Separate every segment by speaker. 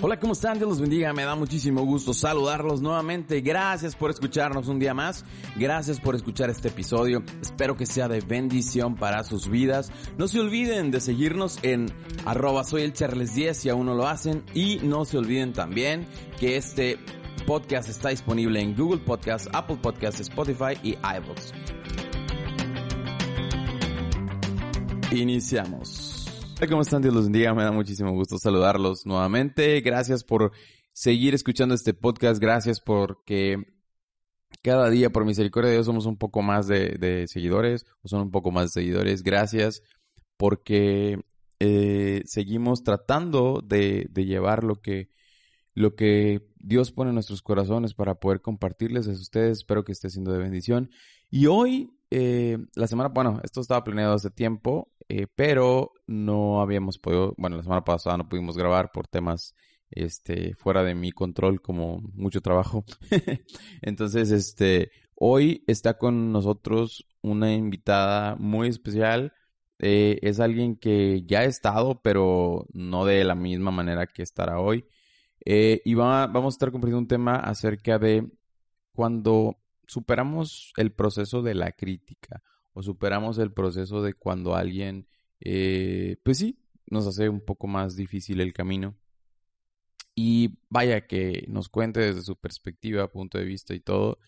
Speaker 1: Hola, ¿cómo están? Dios los bendiga. Me da muchísimo gusto saludarlos nuevamente. Gracias por escucharnos un día más. Gracias por escuchar este episodio. Espero que sea de bendición para sus vidas. No se olviden de seguirnos en arroba soy el Charles 10 si aún no lo hacen. Y no se olviden también que este podcast está disponible en Google Podcast, Apple Podcast, Spotify y iVoox. Iniciamos. ¿Cómo están? Dios los bendiga. Me da muchísimo gusto saludarlos nuevamente. Gracias por seguir escuchando este podcast. Gracias porque cada día, por misericordia de Dios, somos un poco más de, seguidores o son un poco más de seguidores. Gracias porque eh, seguimos tratando de, llevar lo que, lo que Dios pone en nuestros corazones para poder compartirles a ustedes. Espero que esté siendo de bendición. Y hoy, eh, la semana, bueno, esto estaba planeado hace tiempo. Eh, pero no habíamos podido, bueno, la semana pasada no pudimos grabar por temas este, fuera de mi control, como mucho trabajo. Entonces, este, hoy está con nosotros una invitada muy especial. Eh, es alguien que ya ha estado, pero no de la misma manera que estará hoy. Eh, y vamos a estar compartiendo un tema acerca de cuando superamos el proceso de la crítica o superamos el proceso de cuando alguien, eh, pues sí, nos hace un poco más difícil el camino. Y vaya que nos cuente desde su perspectiva, punto de vista y todo,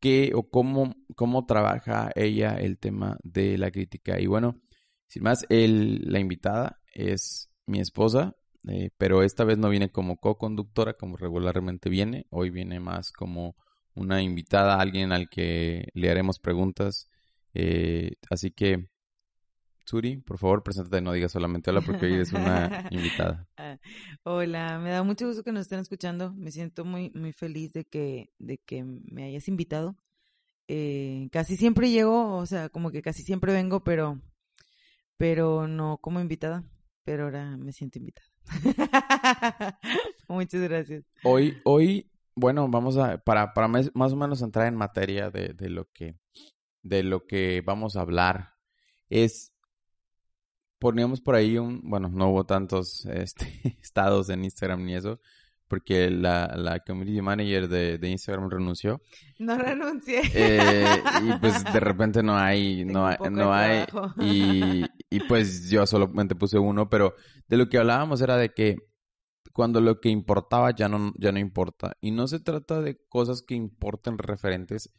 Speaker 1: qué o cómo, cómo trabaja ella el tema de la crítica. Y bueno, sin más, la invitada es mi esposa, eh, pero esta vez no viene como co-conductora como regularmente viene, hoy viene más como una invitada, alguien al que le haremos preguntas eh, así que, Suri, por favor, preséntate, no digas solamente hola porque hoy eres una invitada.
Speaker 2: Ah, hola, me da mucho gusto que nos estén escuchando. Me siento muy, muy feliz de que, de que me hayas invitado. Eh, casi siempre llego, o sea, como que casi siempre vengo, pero, pero no como invitada. Pero ahora me siento invitada. Muchas gracias.
Speaker 1: Hoy, hoy, bueno, vamos a, para, para más, o menos entrar en materia de, de lo que de lo que vamos a hablar es poníamos por ahí un, bueno, no hubo tantos este, estados en Instagram ni eso, porque la, la community manager de, de Instagram renunció.
Speaker 2: No renuncié.
Speaker 1: Eh, y pues de repente no hay, no hay, no hay, y, y pues yo solamente puse uno, pero de lo que hablábamos era de que cuando lo que importaba ya no, ya no importa. Y no se trata de cosas que importen referentes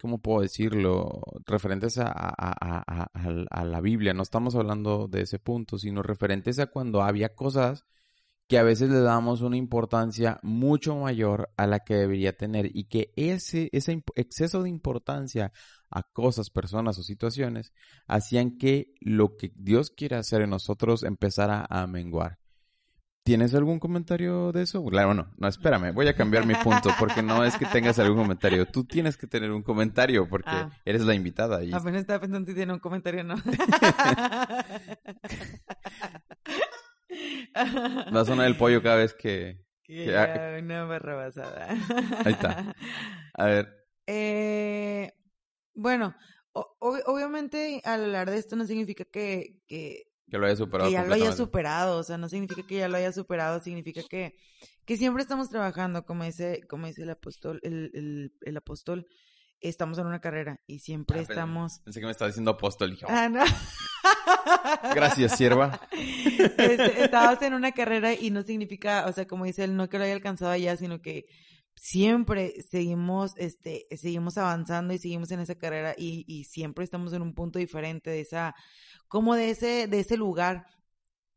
Speaker 1: ¿cómo puedo decirlo? Referentes a, a, la Biblia. No estamos hablando de ese punto, sino referentes a cuando había cosas que a veces le damos una importancia mucho mayor a la que debería tener y que ese, ese exceso de importancia a cosas, personas o situaciones hacían que lo que Dios quiere hacer en nosotros empezara a menguar. ¿Tienes algún comentario de eso? Claro, bueno, no, espérame, voy a cambiar mi punto porque no es que tengas algún comentario. Tú tienes que tener un comentario porque ah. eres la invitada.
Speaker 2: Y... Apenas estaba pensando si tiene un comentario no.
Speaker 1: Va a sonar el pollo cada vez que...
Speaker 2: que... Una barra basada.
Speaker 1: Ahí está. A ver.
Speaker 2: Eh, bueno, obviamente al hablar de esto no significa que, que
Speaker 1: que lo haya superado.
Speaker 2: Que ya lo haya superado, o sea, no significa que ya lo haya superado, significa que, que siempre estamos trabajando, como dice, como dice el apóstol, el, el, el apóstol, estamos en una carrera y siempre ah, estamos...
Speaker 1: Pensé que me estaba diciendo apóstol.
Speaker 2: ah, no.
Speaker 1: Gracias, sierva.
Speaker 2: Este, estabas en una carrera y no significa, o sea, como dice él, no que lo haya alcanzado allá, sino que siempre seguimos, este, seguimos avanzando y seguimos en esa carrera y, y siempre estamos en un punto diferente de esa como de ese, de ese lugar.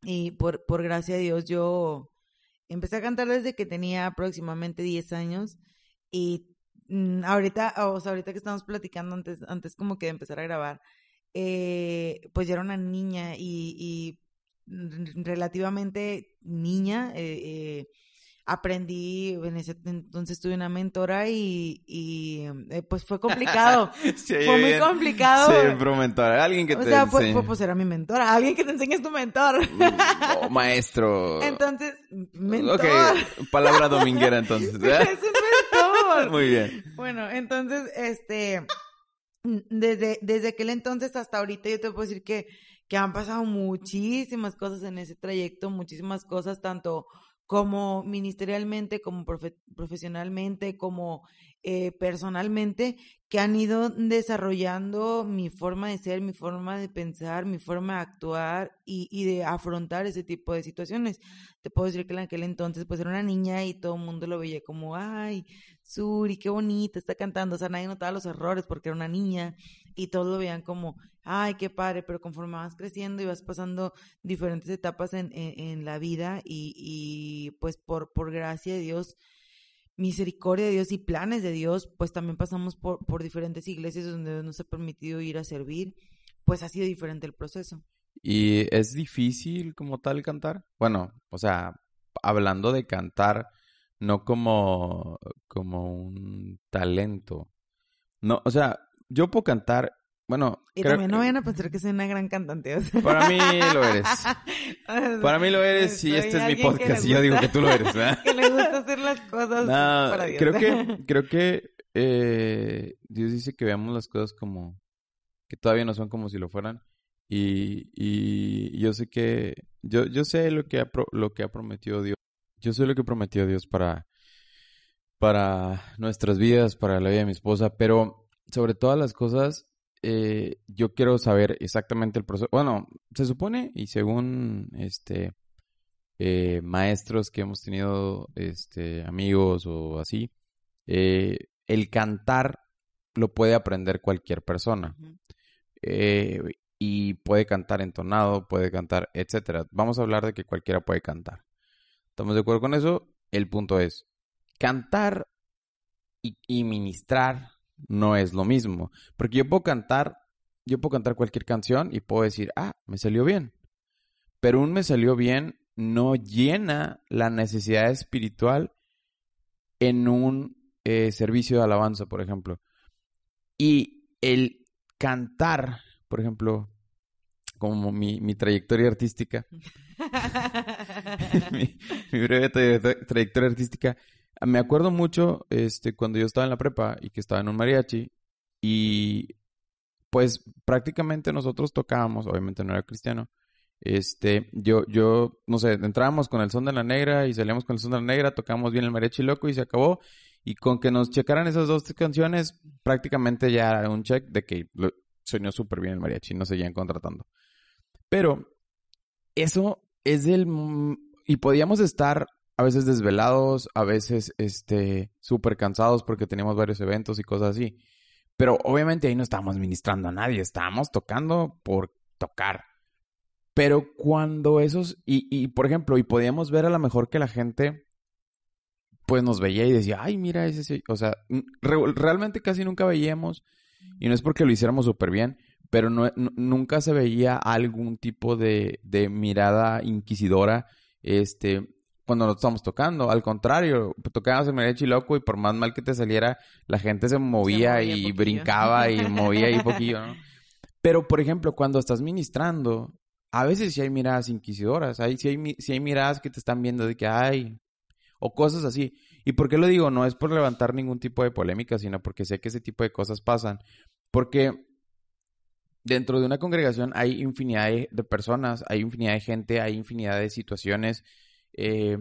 Speaker 2: Y por, por gracia de Dios, yo empecé a cantar desde que tenía aproximadamente 10 años. Y mm, ahorita, o sea, ahorita que estamos platicando antes, antes como que de empezar a grabar, eh, pues yo era una niña y, y relativamente niña. Eh, eh, aprendí, en ese entonces tuve una mentora y, y eh, pues fue complicado. fue muy complicado.
Speaker 1: Sí, mentora, alguien que te
Speaker 2: O sea, pues, pues, era mi mentora, alguien que te enseñe es tu mentor.
Speaker 1: Mm, maestro.
Speaker 2: Entonces, mentor.
Speaker 1: Ok, palabra dominguera entonces.
Speaker 2: es un mentor.
Speaker 1: Muy bien.
Speaker 2: Bueno, entonces, este, desde, desde aquel entonces hasta ahorita yo te puedo decir que, que han pasado muchísimas cosas en ese trayecto, muchísimas cosas, tanto como ministerialmente, como profesionalmente, como eh, personalmente, que han ido desarrollando mi forma de ser, mi forma de pensar, mi forma de actuar y, de afrontar ese tipo de situaciones. Te puedo decir que en aquel entonces pues era una niña y todo el mundo lo veía como, ay, Suri, qué bonita, está cantando. O sea, nadie notaba los errores porque era una niña y todos lo veían como, ay, qué padre, pero conforme vas creciendo y vas pasando diferentes etapas en, en, la vida y, y, pues por, por gracia de Dios, misericordia de Dios y planes de Dios, pues también pasamos por, por diferentes iglesias donde nos ha permitido ir a servir, pues ha sido diferente el proceso.
Speaker 1: ¿Y es difícil como tal cantar? Bueno, o sea, hablando de cantar, no como, como un talento. No, o sea, yo puedo cantar, bueno...
Speaker 2: Y también no vayan a pensar que soy una gran cantante.
Speaker 1: Para mí lo eres. para mí lo eres y este es mi podcast y yo digo que tú lo eres, ¿verdad?
Speaker 2: que le gusta hacer las cosas para Dios.
Speaker 1: Creo que, creo que eh, Dios dice que veamos las cosas como... que todavía no son como si lo fueran. Y, y yo sé que... Yo, yo sé lo que, ha, lo que ha prometido Dios yo sé lo que prometió Dios para, para nuestras vidas, para la vida de mi esposa, pero sobre todas las cosas, eh, yo quiero saber exactamente el proceso. Bueno, se supone, y según este eh, maestros que hemos tenido, este, amigos o así, eh, el cantar lo puede aprender cualquier persona. y puede cantar entonado, puede cantar, etcétera. Vamos a hablar de que cualquiera puede cantar. ¿Estamos de acuerdo con eso? El punto es, cantar y, ministrar no es lo mismo. Porque yo puedo cantar, yo puedo cantar cualquier canción y puedo decir, ah, me salió bien. Pero un me salió bien no llena la necesidad espiritual en un eh, servicio de alabanza, por ejemplo. Y el cantar, por ejemplo, como mi, mi trayectoria artística, mi, breve trayectoria artística, me acuerdo mucho este, cuando yo estaba en la prepa y que estaba en un mariachi y pues prácticamente nosotros tocábamos, obviamente no era cristiano, este, yo, yo, no sé, entrábamos con el son de la negra y salíamos con el son de la negra, tocábamos bien el mariachi loco y se acabó. Y con que nos checaran esas dos canciones, prácticamente ya era un check de que soñó súper bien el mariachi, no seguían contratando. Pero eso es del... Y podíamos estar a veces desvelados, a veces este súper cansados porque teníamos varios eventos y cosas así. Pero obviamente ahí no estábamos ministrando a nadie, estábamos tocando por tocar. Pero cuando esos, y, y por ejemplo, y podíamos ver a lo mejor que la gente pues nos veía y decía, ay, mira ese, o sea, realmente casi nunca veíamos, y no es porque lo hiciéramos súper bien, pero no, nunca se veía algún tipo de, de, mirada inquisidora este, cuando nos estamos tocando. Al contrario, tocábamos el mariachi loco y por más mal que te saliera, la gente se movía, y brincaba y movía ahí poquillo, ¿no? Pero, por ejemplo, cuando estás ministrando, a veces sí hay miradas inquisidoras, hay, sí, hay, sí hay miradas que te están viendo de que hay, o cosas así. ¿Y por qué lo digo? No es por levantar ningún tipo de polémica, sino porque sé que ese tipo de cosas pasan. Porque dentro de una congregación hay infinidad de, personas, hay infinidad de gente, hay infinidad de situaciones. Eh,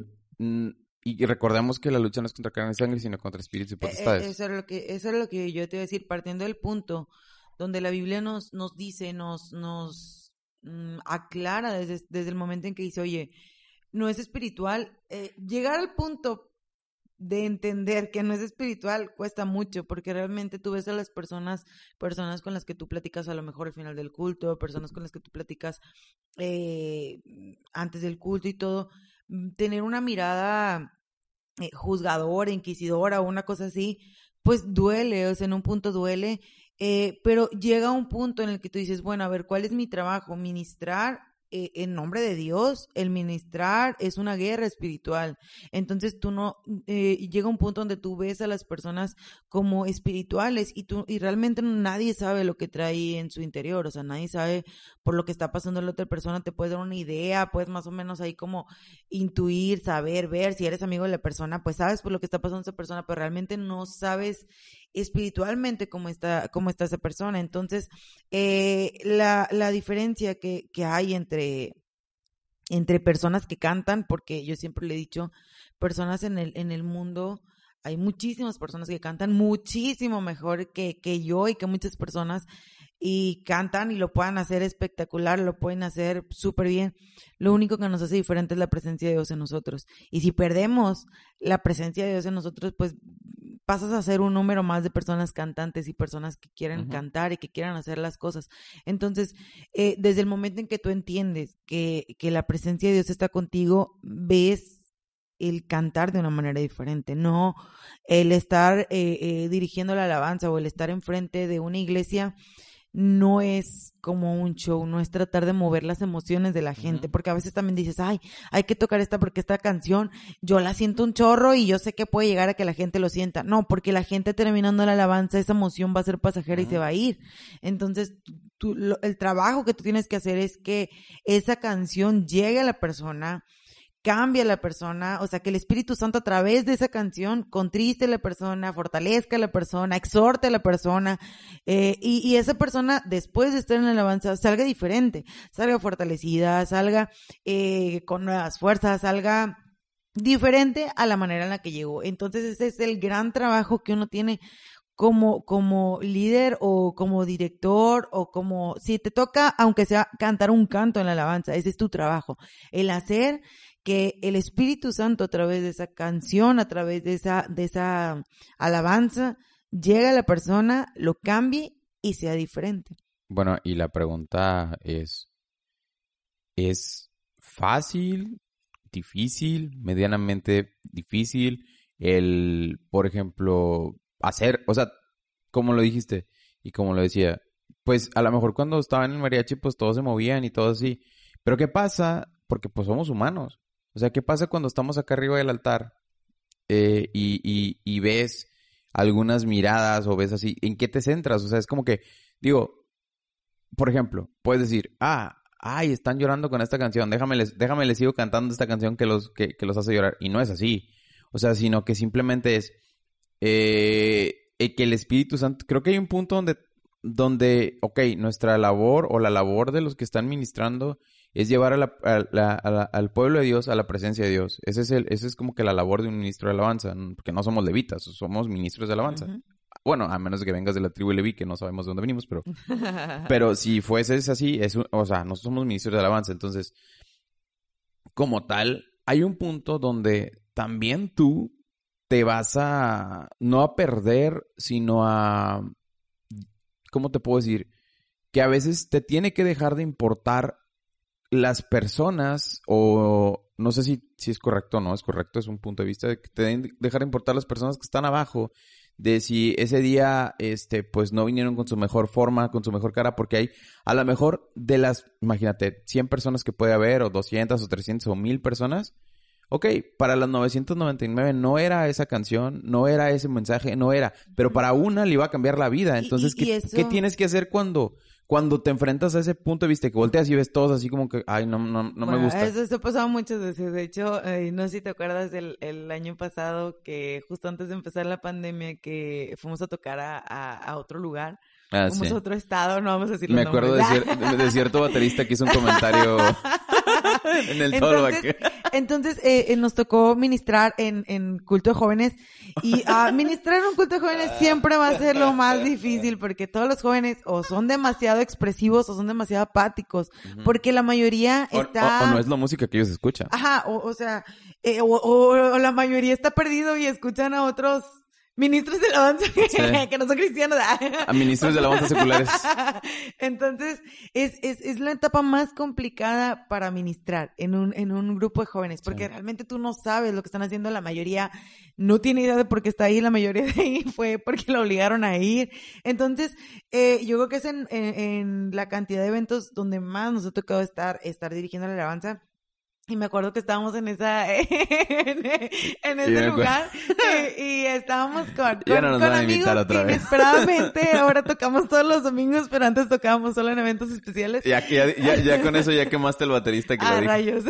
Speaker 1: y recordemos que la lucha no es contra carne y sangre, sino contra espíritus y eh, eh, potestades.
Speaker 2: Eso es lo que, eso es lo que yo te voy a decir, partiendo del punto donde la Biblia nos, nos dice, nos, nos mm, aclara desde, desde el momento en que dice, oye, no es espiritual. llegar al punto de entender que no es espiritual cuesta mucho porque realmente tú ves a las personas, personas con las que tú platicas a lo mejor al final del culto, personas con las que tú platicas eh, antes del culto y todo, tener una mirada eh, juzgadora, inquisidora o una cosa así, pues duele, o sea, en un punto duele, eh, pero llega un punto en el que tú dices, bueno, a ver, ¿cuál es mi trabajo? Ministrar eh, en nombre de Dios, el ministrar es una guerra espiritual. Entonces tú no, eh, llega un punto donde tú ves a las personas como espirituales y tú, y realmente nadie sabe lo que trae en su interior, o sea, nadie sabe por lo que está pasando la otra persona, te puede dar una idea, puedes más o menos ahí como intuir, saber, ver, si eres amigo de la persona, pues sabes por lo que está pasando esa persona, pero realmente no sabes espiritualmente cómo está, cómo está esa persona. Entonces, eh, la, la diferencia que, que hay entre, entre personas que cantan, porque yo siempre le he dicho, personas en el, en el mundo, hay muchísimas personas que cantan muchísimo mejor que, que yo y que muchas personas y cantan y lo puedan hacer espectacular, lo pueden hacer súper bien. Lo único que nos hace diferente es la presencia de Dios en nosotros. Y si perdemos la presencia de Dios en nosotros, pues pasas a ser un número más de personas cantantes y personas que quieren cantar y que quieran hacer las cosas. Entonces, eh, desde el momento en que tú entiendes que, que la presencia de Dios está contigo, ves el cantar de una manera diferente, no el estar eh, eh, dirigiendo la alabanza o el estar enfrente de una iglesia no es como un show, no es tratar de mover las emociones de la gente, porque a veces también dices, ay, hay que tocar esta porque esta canción yo la siento un chorro y yo sé que puede llegar a que la gente lo sienta. No, porque la gente terminando la alabanza, esa emoción va a ser pasajera y se va a ir. Entonces, tú, el trabajo que tú tienes que hacer es que esa canción llegue a la persona, cambia a la persona, o sea, que el Espíritu Santo a través de esa canción contriste a la persona, fortalezca a la persona, exhorte a la persona, eh, y, esa persona después de estar en la alabanza salga diferente, salga fortalecida, salga eh, con nuevas fuerzas, salga diferente a la manera en la que llegó. Entonces ese es el gran trabajo que uno tiene como, como líder o como director o como, si te toca, aunque sea cantar un canto en la alabanza, ese es tu trabajo. El hacer que el Espíritu Santo a través de esa canción, a través de esa, de esa alabanza, llegue a la persona, lo cambie y sea diferente.
Speaker 1: Bueno, y la pregunta es, ¿es fácil, difícil, medianamente difícil el, por ejemplo, hacer, o sea, como lo dijiste y como lo decía, pues a lo mejor cuando estaba en el mariachi, pues todos se movían y todo así. Pero ¿qué pasa? Porque pues somos humanos. O sea, ¿qué pasa cuando estamos acá arriba del altar eh, y, ves algunas miradas o ves así? ¿En qué te centras? O sea, es como que, digo, por ejemplo, puedes decir, ah, ay, están llorando con esta canción, déjame les, déjame les sigo cantando esta canción que los, que, los hace llorar. Y no es así. O sea, sino que simplemente es eh, que el Espíritu Santo, creo que hay un punto donde, donde, ok, nuestra labor o la labor de los que están ministrando es llevar al pueblo de Dios a la presencia de Dios. Ese es, el, ese es como que la labor de un ministro de alabanza, porque no somos levitas, somos ministros de alabanza. Bueno, a menos de que vengas de la tribu Leví, que no sabemos de dónde venimos, pero, pero si fuese así, es, o sea, nosotros somos ministros de alabanza. Entonces, como tal, hay un punto donde también tú te vas a, no a perder, sino a, ¿cómo te puedo decir? Que a veces te tiene que dejar de importar las personas, o no sé si, si es correcto o no es correcto, es un punto de vista de que te deben dejar importar las personas que están abajo, de si ese día, este, pues no vinieron con su mejor forma, con su mejor cara, porque hay, a lo mejor de las, imagínate, 100 personas que puede haber, o 200, o 300, o 1000 personas, ok, para las 999 no era esa canción, no era ese mensaje, no era, pero para una le iba a cambiar la vida. Entonces, ¿qué, ¿qué, tienes que hacer cuando, cuando te enfrentas a ese punto de vista que volteas y ves todos así como que, ay, no, no, no me gusta.
Speaker 2: Eso, ha pasado muchas veces. De hecho, eh, no sé si te acuerdas del el año pasado que justo antes de empezar la pandemia que fuimos a tocar a, a, otro lugar. Ah, fuimos a otro estado, no vamos a decir
Speaker 1: Me acuerdo de, de, cierto baterista que hizo un comentario en el
Speaker 2: entonces, entonces eh, eh, nos tocó ministrar en, en culto de jóvenes y uh, ministrar en un culto de jóvenes siempre va a ser lo más difícil porque todos los jóvenes o son demasiado expresivos o son demasiado apáticos porque la mayoría está...
Speaker 1: O, no es la música que ellos escuchan.
Speaker 2: Ajá, o, o sea, eh, o, la mayoría está perdido y escuchan a otros ministros de alabanza que no son cristianos.
Speaker 1: A ministros de alabanza seculares.
Speaker 2: Entonces, es, es, es, la etapa más complicada para ministrar en un, en un grupo de jóvenes, porque realmente tú no sabes lo que están haciendo, la mayoría no tiene idea de por qué está ahí, la mayoría de ahí fue porque lo obligaron a ir. Entonces, eh, yo creo que es en, en, en, la cantidad de eventos donde más nos ha tocado estar, estar dirigiendo la alabanza y me acuerdo que estábamos en esa en, ese lugar y, estábamos con, con,
Speaker 1: no
Speaker 2: con amigos inesperadamente. Ahora tocamos todos los domingos pero antes tocábamos solo en eventos especiales.
Speaker 1: Ya, ya, ya, con eso ya quemaste el baterista que
Speaker 2: ah,
Speaker 1: lo
Speaker 2: rayos.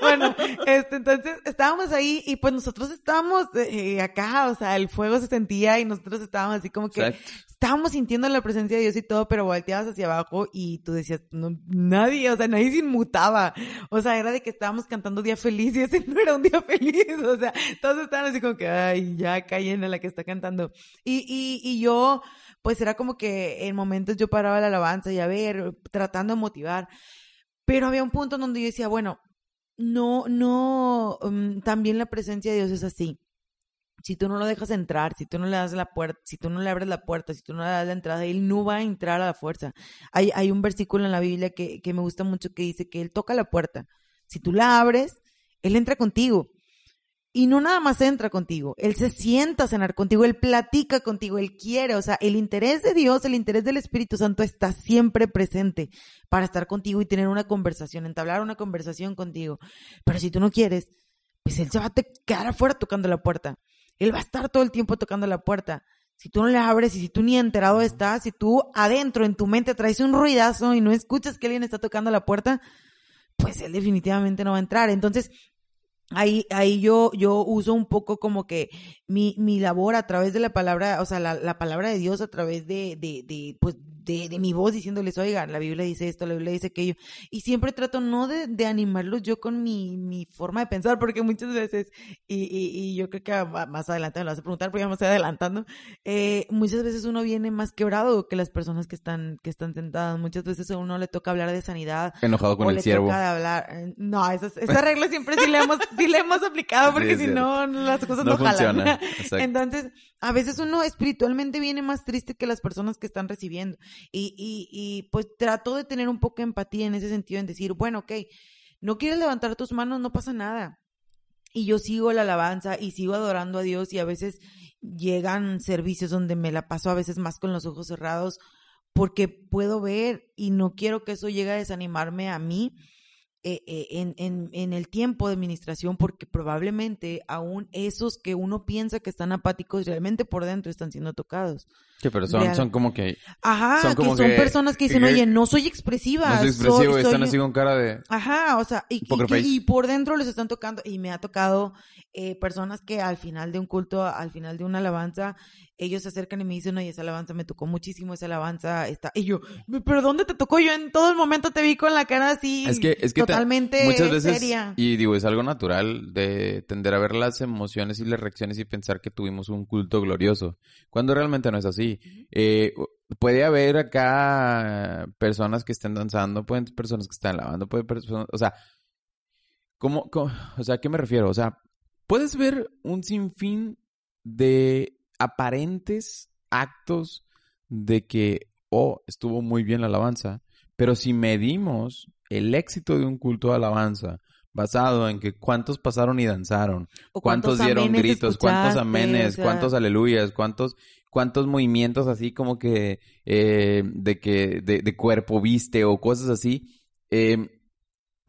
Speaker 2: Bueno este entonces estábamos ahí y pues nosotros estábamos eh, acá o sea el fuego se sentía y nosotros estábamos así como que estábamos sintiendo la presencia de Dios y todo, pero volteabas hacia abajo y tú decías, no, nadie, o sea, nadie se inmutaba. O sea, era de que estábamos cantando día feliz y ese no era un día feliz. O sea, todos estaban así como que, ay, ya caen en la que está cantando. Y, y, y yo, pues era como que en momentos yo paraba la alabanza y a ver, tratando de motivar. Pero había un punto donde yo decía, bueno, no, no, um, también la presencia de Dios es así si tú no lo dejas entrar, si tú no le das la puerta, si tú no le abres la puerta, si tú no le das la entrada, él no va a entrar a la fuerza. Hay, hay un versículo en la Biblia que, que me gusta mucho que dice que él toca la puerta. Si tú la abres, él entra contigo. Y no nada más entra contigo, él se sienta a cenar contigo, él platica contigo, él quiere, o sea, el interés de Dios, el interés del Espíritu Santo está siempre presente para estar contigo y tener una conversación, entablar una conversación contigo. Pero si tú no quieres, pues él se va a quedar afuera tocando la puerta. Él va a estar todo el tiempo tocando la puerta. Si tú no le abres y si tú ni enterado estás, si tú adentro en tu mente traes un ruidazo y no escuchas que alguien está tocando la puerta, pues él definitivamente no va a entrar. Entonces, ahí, ahí yo, yo uso un poco como que mi, mi labor a través de la palabra, o sea, la, la palabra de Dios a través de, de, de, pues, de, de, mi voz diciéndoles, oiga, la Biblia dice esto, la Biblia dice aquello. Y siempre trato no de, de animarlos yo con mi, mi forma de pensar, porque muchas veces, y, y, y yo creo que más adelante me lo vas a preguntar, porque ya me estoy adelantando, eh, muchas veces uno viene más quebrado que las personas que están, que están sentadas. Muchas veces a uno le toca hablar de sanidad.
Speaker 1: Enojado con
Speaker 2: o
Speaker 1: el
Speaker 2: le
Speaker 1: siervo.
Speaker 2: Toca hablar, eh, no, esa, esa regla siempre sí le hemos, sí le hemos aplicado, porque
Speaker 1: Sí,
Speaker 2: si no, las cosas no,
Speaker 1: No
Speaker 2: jalan. Entonces, a veces uno espiritualmente viene más triste que las personas que están recibiendo. Y, y, y pues trato de tener un poco de empatía en ese sentido, en decir, bueno, ok, no quieres levantar tus manos, no pasa nada. Y yo sigo la alabanza y sigo adorando a Dios y a veces llegan servicios donde me la paso a veces más con los ojos cerrados porque puedo ver y no quiero que eso llegue a desanimarme a mí eh, eh, en, en, en el tiempo de administración porque probablemente aún esos que uno piensa que están apáticos realmente por dentro están siendo tocados.
Speaker 1: Sí, pero son,
Speaker 2: Real.
Speaker 1: son como que...
Speaker 2: Ajá,
Speaker 1: Son
Speaker 2: que
Speaker 1: como
Speaker 2: son
Speaker 1: que-
Speaker 2: personas que dicen,
Speaker 1: que-
Speaker 2: oye, no soy expresiva.
Speaker 1: No soy
Speaker 2: soy-
Speaker 1: expresivo y están así con cara de...
Speaker 2: Ajá, o sea, y, y- y por dentro les están tocando, y me ha tocado eh, personas que al final de un culto, al final de una alabanza, ellos se acercan y me dicen, oye, esa alabanza me tocó muchísimo, esa alabanza está, y yo, pero ¿dónde te tocó? Yo en todo el momento te vi con la cara así,
Speaker 1: Es que, es que te-
Speaker 2: totalmente
Speaker 1: muchas veces,
Speaker 2: seria.
Speaker 1: y digo, es algo natural de tender a ver las emociones y las reacciones y pensar que tuvimos un culto glorioso, cuando realmente no es así. Eh, puede haber acá personas que estén danzando, pueden personas que están lavando, puede personas, o sea, ¿cómo, cómo- o sea, ¿a qué me refiero? O sea, puedes ver un sinfín de aparentes actos de que, oh, estuvo muy bien la alabanza, pero si medimos el éxito de un culto de alabanza basado en que cuántos pasaron y danzaron,
Speaker 2: O
Speaker 1: cuántos, dieron gritos, cuántos amenes,
Speaker 2: o sea,
Speaker 1: cuántos aleluyas, cuántos cuántos movimientos así como que eh, de que de, de cuerpo viste o cosas así, eh,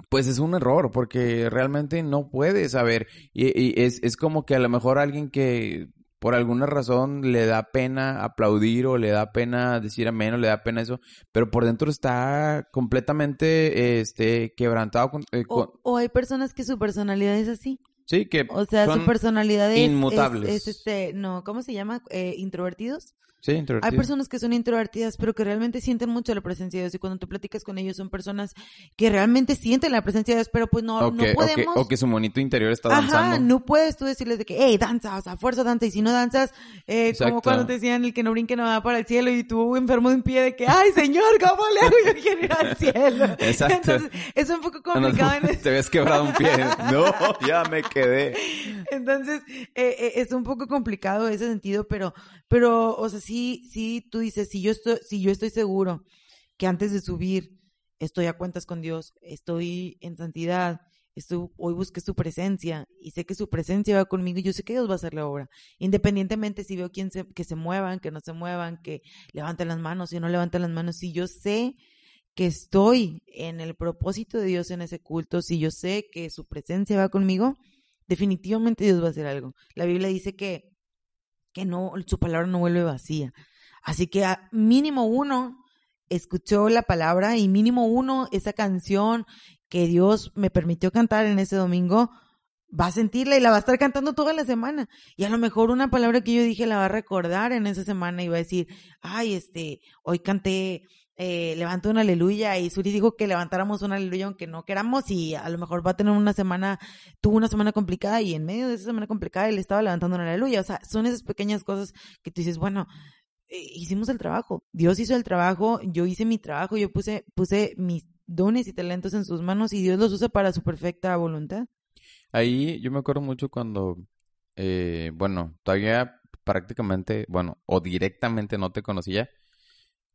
Speaker 1: pues es un error porque realmente no puedes saber. Y, y es, es como que a lo mejor alguien que por alguna razón le da pena aplaudir o le da pena decir amén o le da pena eso, pero por dentro está completamente este quebrantado con, eh, con-
Speaker 2: O, o hay personas que su personalidad es así.
Speaker 1: Sí que
Speaker 2: O sea,
Speaker 1: son
Speaker 2: su personalidad es,
Speaker 1: inmutables.
Speaker 2: es, es, este, no, ¿cómo se llama? Eh, introvertidos.
Speaker 1: sí,
Speaker 2: Hay
Speaker 1: introvertidos.
Speaker 2: personas que son introvertidas, pero que realmente sienten mucho la presencia de Dios. Y cuando tú platicas con ellos, son personas que realmente sienten la presencia de Dios, pero pues no, no podemos.
Speaker 1: o que su monito interior está
Speaker 2: Ajá,
Speaker 1: danzando.
Speaker 2: no puedes tú decirles de que, hey, danza, o sea, fuerza danza, y si no danzas, eh, como cuando te decían el que no brinque no va para el cielo, y tú enfermo de un pie de que, ay, señor, ¿cómo le hago? Yo quiero ir al cielo.
Speaker 1: Exacto.
Speaker 2: Entonces, es un poco
Speaker 1: Ah, no,
Speaker 2: complicado en
Speaker 1: te habías quebrado un pie. No, ya me quedé.
Speaker 2: Entonces, eh, eh, es un poco complicado ese sentido, pero, pero, o sea, sí, sí, tú dices, si yo estoy, si yo estoy seguro que antes de subir estoy a cuentas con Dios, estoy en santidad, estoy, hoy busqué su presencia y sé que su presencia va conmigo y yo sé que Dios va a hacer la obra. Independientemente si veo quién se, que se muevan, que no se muevan, que levanten las manos, si no levantan las manos, si yo sé que estoy en el propósito de Dios en ese culto, si yo sé que su presencia va conmigo, definitivamente Dios va a hacer algo. La Biblia dice que, que no, su palabra no vuelve vacía. Así que a mínimo uno escuchó la palabra y mínimo uno esa canción que Dios me permitió cantar en ese domingo, va a sentirla y la va a estar cantando toda la semana. Y a lo mejor una palabra que yo dije la va a recordar en esa semana y va a decir, ay, este, hoy canté, eh, levanto una aleluya y Suri dijo que levantáramos una aleluya aunque no queramos y a lo mejor va a tener una semana, tuvo una semana complicada y en medio de esa semana complicada él estaba levantando una aleluya. O sea, son esas pequeñas cosas que tú dices, bueno, eh, hicimos el trabajo. Dios hizo el trabajo, yo hice mi trabajo, yo puse, puse mis dones y talentos en sus manos y Dios los usa para su perfecta voluntad.
Speaker 1: Ahí yo me acuerdo mucho cuando, eh, bueno, todavía prácticamente, bueno, o directamente no te conocía.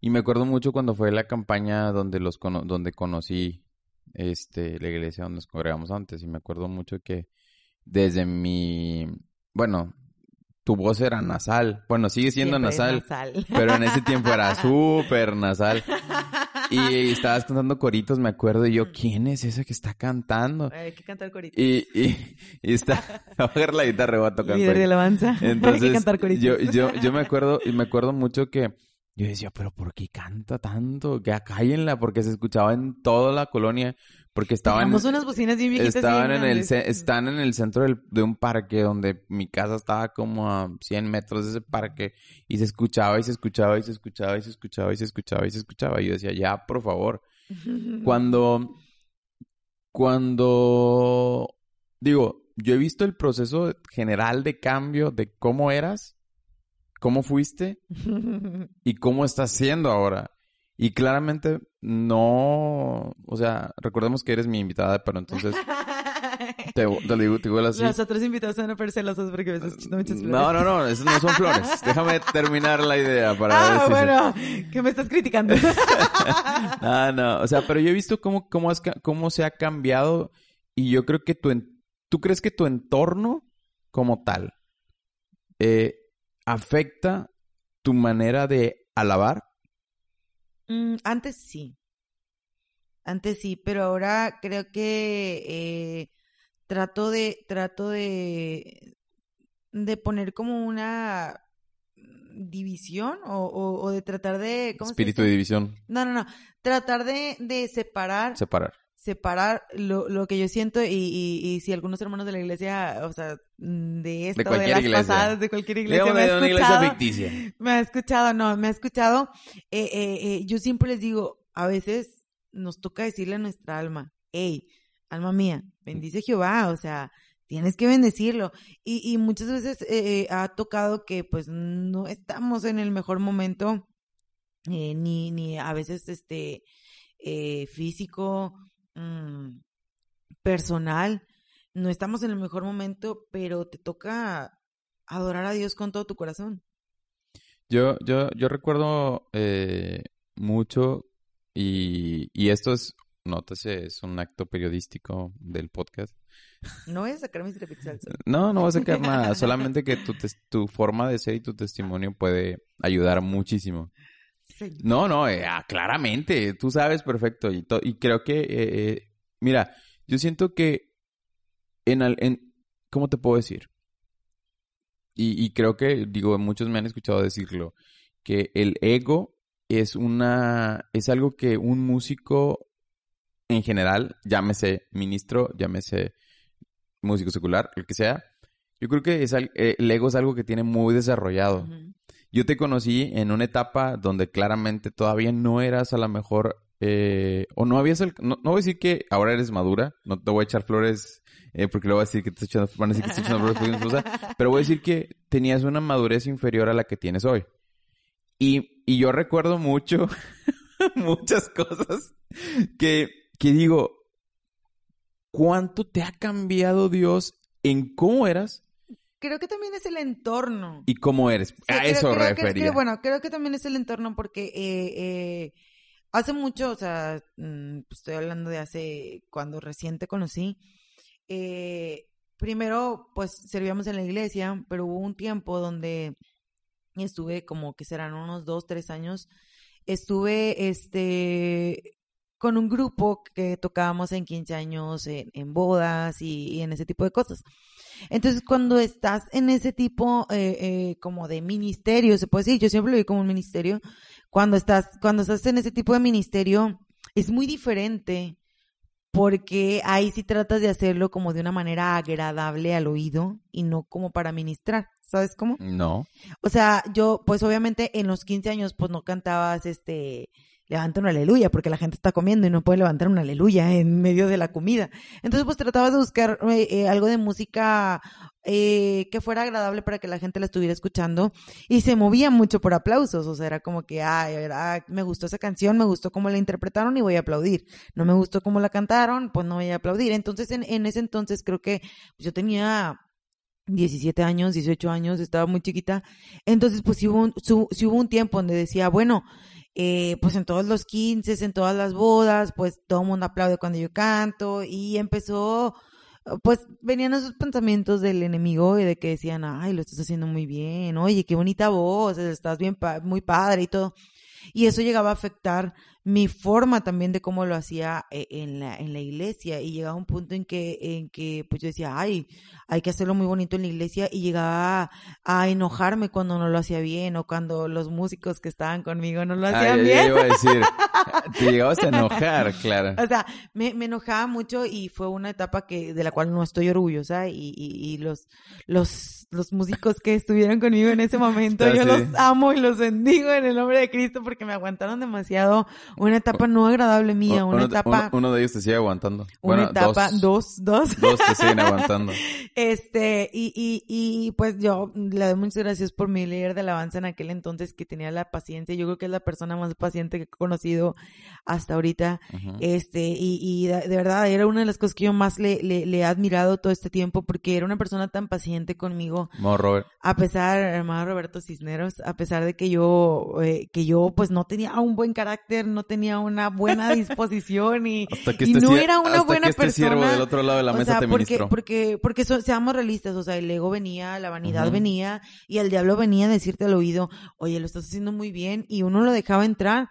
Speaker 1: Y me acuerdo mucho cuando fue la campaña donde los donde conocí este la iglesia donde nos congregamos antes y me acuerdo mucho que desde mi bueno, tu voz era nasal. Bueno, sigue siendo nasal, pero en ese tiempo era súper nasal. Y estabas cantando coritos, me acuerdo, y yo, ¿quién es ese que está cantando?
Speaker 2: Hay que cantar coritos.
Speaker 1: Y, y, y está, a bajar la guitarra, voy a tocar
Speaker 2: Líder de alabanza.
Speaker 1: Entonces,
Speaker 2: Hay que cantar coritos.
Speaker 1: yo, yo, yo me acuerdo, y me acuerdo mucho que yo decía, pero ¿por qué canta tanto? Que cállenla, porque se escuchaba en toda la colonia, porque estaban...
Speaker 2: Unas bocinas bien viejitas.
Speaker 1: Estaban
Speaker 2: bien
Speaker 1: en el, están en el centro del- de un parque donde mi casa estaba como a 100 metros de ese parque y se escuchaba y se escuchaba y se escuchaba y se escuchaba y se escuchaba y se escuchaba. Y yo decía, ya, por favor. Cuando, cuando, digo, yo he visto el proceso general de cambio de cómo eras, cómo fuiste y cómo estás siendo ahora. Y claramente no, o sea, recordemos que eres mi invitada, pero entonces te, te digo, te digo así.
Speaker 2: Los otros invitados van a ver celosos porque me estás echando muchas flores.
Speaker 1: No, no, no, esas no son flores. Déjame terminar la idea para ver
Speaker 2: Ah,
Speaker 1: si
Speaker 2: bueno, que me estás criticando.
Speaker 1: Ah, no, o sea, pero yo he visto cómo, cómo, has cómo se ha cambiado y yo creo que tu, en- tú crees que tu entorno como tal eh, afecta tu manera de alabar.
Speaker 2: Mm, antes sí. Antes sí, pero ahora creo que eh, trato de, trato de, de poner como una división o, o, o de tratar de, ¿cómo se
Speaker 1: Espíritu de división,
Speaker 2: No, no, no. Tratar de, de separar,
Speaker 1: separar.
Speaker 2: Separar lo, lo que yo siento y, y, y si algunos hermanos de la iglesia, o sea, mm, de esta o de
Speaker 1: cualquier
Speaker 2: las
Speaker 1: iglesia.
Speaker 2: pasadas, de cualquier iglesia, me ha
Speaker 1: iglesia
Speaker 2: escuchado,
Speaker 1: ficticia.
Speaker 2: me ha escuchado, no, me ha escuchado. Eh, eh, eh, yo siempre les digo, a veces nos toca decirle a nuestra alma, hey, alma mía, bendice Jehová, o sea, tienes que bendecirlo. Y, y muchas veces eh, ha tocado que pues no estamos en el mejor momento, eh, ni, ni a veces este eh, físico, mm, personal, no estamos en el mejor momento, pero te toca adorar a Dios con todo tu corazón.
Speaker 1: Yo, yo, yo recuerdo eh, mucho y, y esto es, nótese, es un acto periodístico del podcast.
Speaker 2: No voy a sacar mis sol.
Speaker 1: No, no va a sacar nada, solamente que tu, tu forma de ser y tu testimonio puede ayudar muchísimo. No, no, eh, ah, claramente, tú sabes perfecto. Y, creo que, eh, eh, mira, yo siento que en, al- en, ¿cómo te puedo decir? Y, y creo que, digo, muchos me han escuchado decirlo, que el ego es una, es algo que un músico en general, llámese ministro, llámese músico secular, el que sea, yo creo que es, eh, el ego es algo que tiene muy desarrollado. Yo te conocí en una etapa donde claramente todavía no eras a lo mejor, eh, o no habías, al- no, no voy a decir que ahora eres madura, no te voy a echar flores, eh, porque luego voy a decir que te echando, van a decir que te echando flores porque esposa, pero voy a decir que tenías una madurez inferior a la que tienes hoy. Y, y yo recuerdo mucho, muchas cosas que, que digo, ¿cuánto te ha cambiado Dios en cómo eras
Speaker 2: Creo que también es el entorno.
Speaker 1: y cómo eres? A eso
Speaker 2: creo
Speaker 1: refería.
Speaker 2: creo- bueno, creo que también es el entorno porque eh, eh, hace mucho, o sea, mm, pues estoy hablando de hace, cuando recién te conocí, eh, primero, pues servíamos en la iglesia, pero hubo un tiempo donde estuve como que serán unos dos, tres años, estuve, este, con un grupo que tocábamos en 15 años, en, bodas y, en ese tipo de cosas. Entonces, cuando estás en ese tipo eh, eh, como de ministerio, se puede decir, yo siempre lo vi como un ministerio, cuando estás, cuando estás en ese tipo de ministerio, es muy diferente porque ahí sí tratas de hacerlo como de una manera agradable al oído y no como para ministrar, ¿sabes cómo?
Speaker 1: No.
Speaker 2: O sea, yo, pues obviamente en los 15 años, pues no cantabas este, levanta una aleluya, porque la gente está comiendo y no puede levantar una aleluya en medio de la comida. Entonces, pues tratabas de buscar eh, algo de música eh, que fuera agradable para que la gente la estuviera escuchando y se movía mucho por aplausos, o sea, era como que, ay, ah, me gustó esa canción, me gustó cómo la interpretaron y voy a aplaudir. No me gustó cómo la cantaron, pues no voy a aplaudir. Entonces, en, en ese entonces creo que yo tenía 17 años, 18 años, estaba muy chiquita. Entonces, pues sí hubo un, hubo un tiempo donde decía, bueno, eh, pues en todos los 15, en todas las bodas, pues todo el mundo aplaude cuando yo canto y empezó, pues venían esos pensamientos del enemigo y de que decían, ay, lo estás haciendo muy bien, oye, qué bonita voz, estás bien, muy padre y todo. Y eso llegaba a afectar mi forma también de cómo lo hacía eh, en la, en la iglesia y llegaba un punto en que, en que pues yo decía, ay, hay que hacerlo muy bonito en la iglesia y llegaba a, enojarme cuando no lo hacía bien o cuando los músicos que estaban conmigo no lo hacían bien.
Speaker 1: iba a decir, te llegabas a enojar, claro.
Speaker 2: O sea, me, me, enojaba mucho y fue una etapa que de la cual no estoy orgullosa y, y, y los, los, los músicos que estuvieron conmigo en ese momento, yo los amo y los bendigo en el nombre de Cristo porque me aguantaron demasiado una etapa no agradable mía, una etapa...
Speaker 1: Uno, de ellos te sigue aguantando.
Speaker 2: Una etapa, dos, dos.
Speaker 1: Dos, te siguen aguantando.
Speaker 2: este, y, y, y pues yo le doy muchas gracias por mi líder de alabanza en aquel entonces que tenía la paciencia. Yo creo que es la persona más paciente que he conocido hasta ahorita. Este, y, y de, verdad era una de las cosas que yo más le, le, le, he admirado todo este tiempo porque era una persona tan paciente conmigo. A pesar, hermano Roberto Cisneros, a pesar de que yo, eh, que yo pues no tenía un buen carácter, no tenía una buena disposición y, y no era una buena
Speaker 1: este
Speaker 2: persona.
Speaker 1: del otro lado de la mesa te
Speaker 2: porque, porque, porque seamos realistas, o sea, el ego venía, la vanidad venía y el diablo venía a decirte al oído, oye, lo estás haciendo muy bien y uno lo dejaba entrar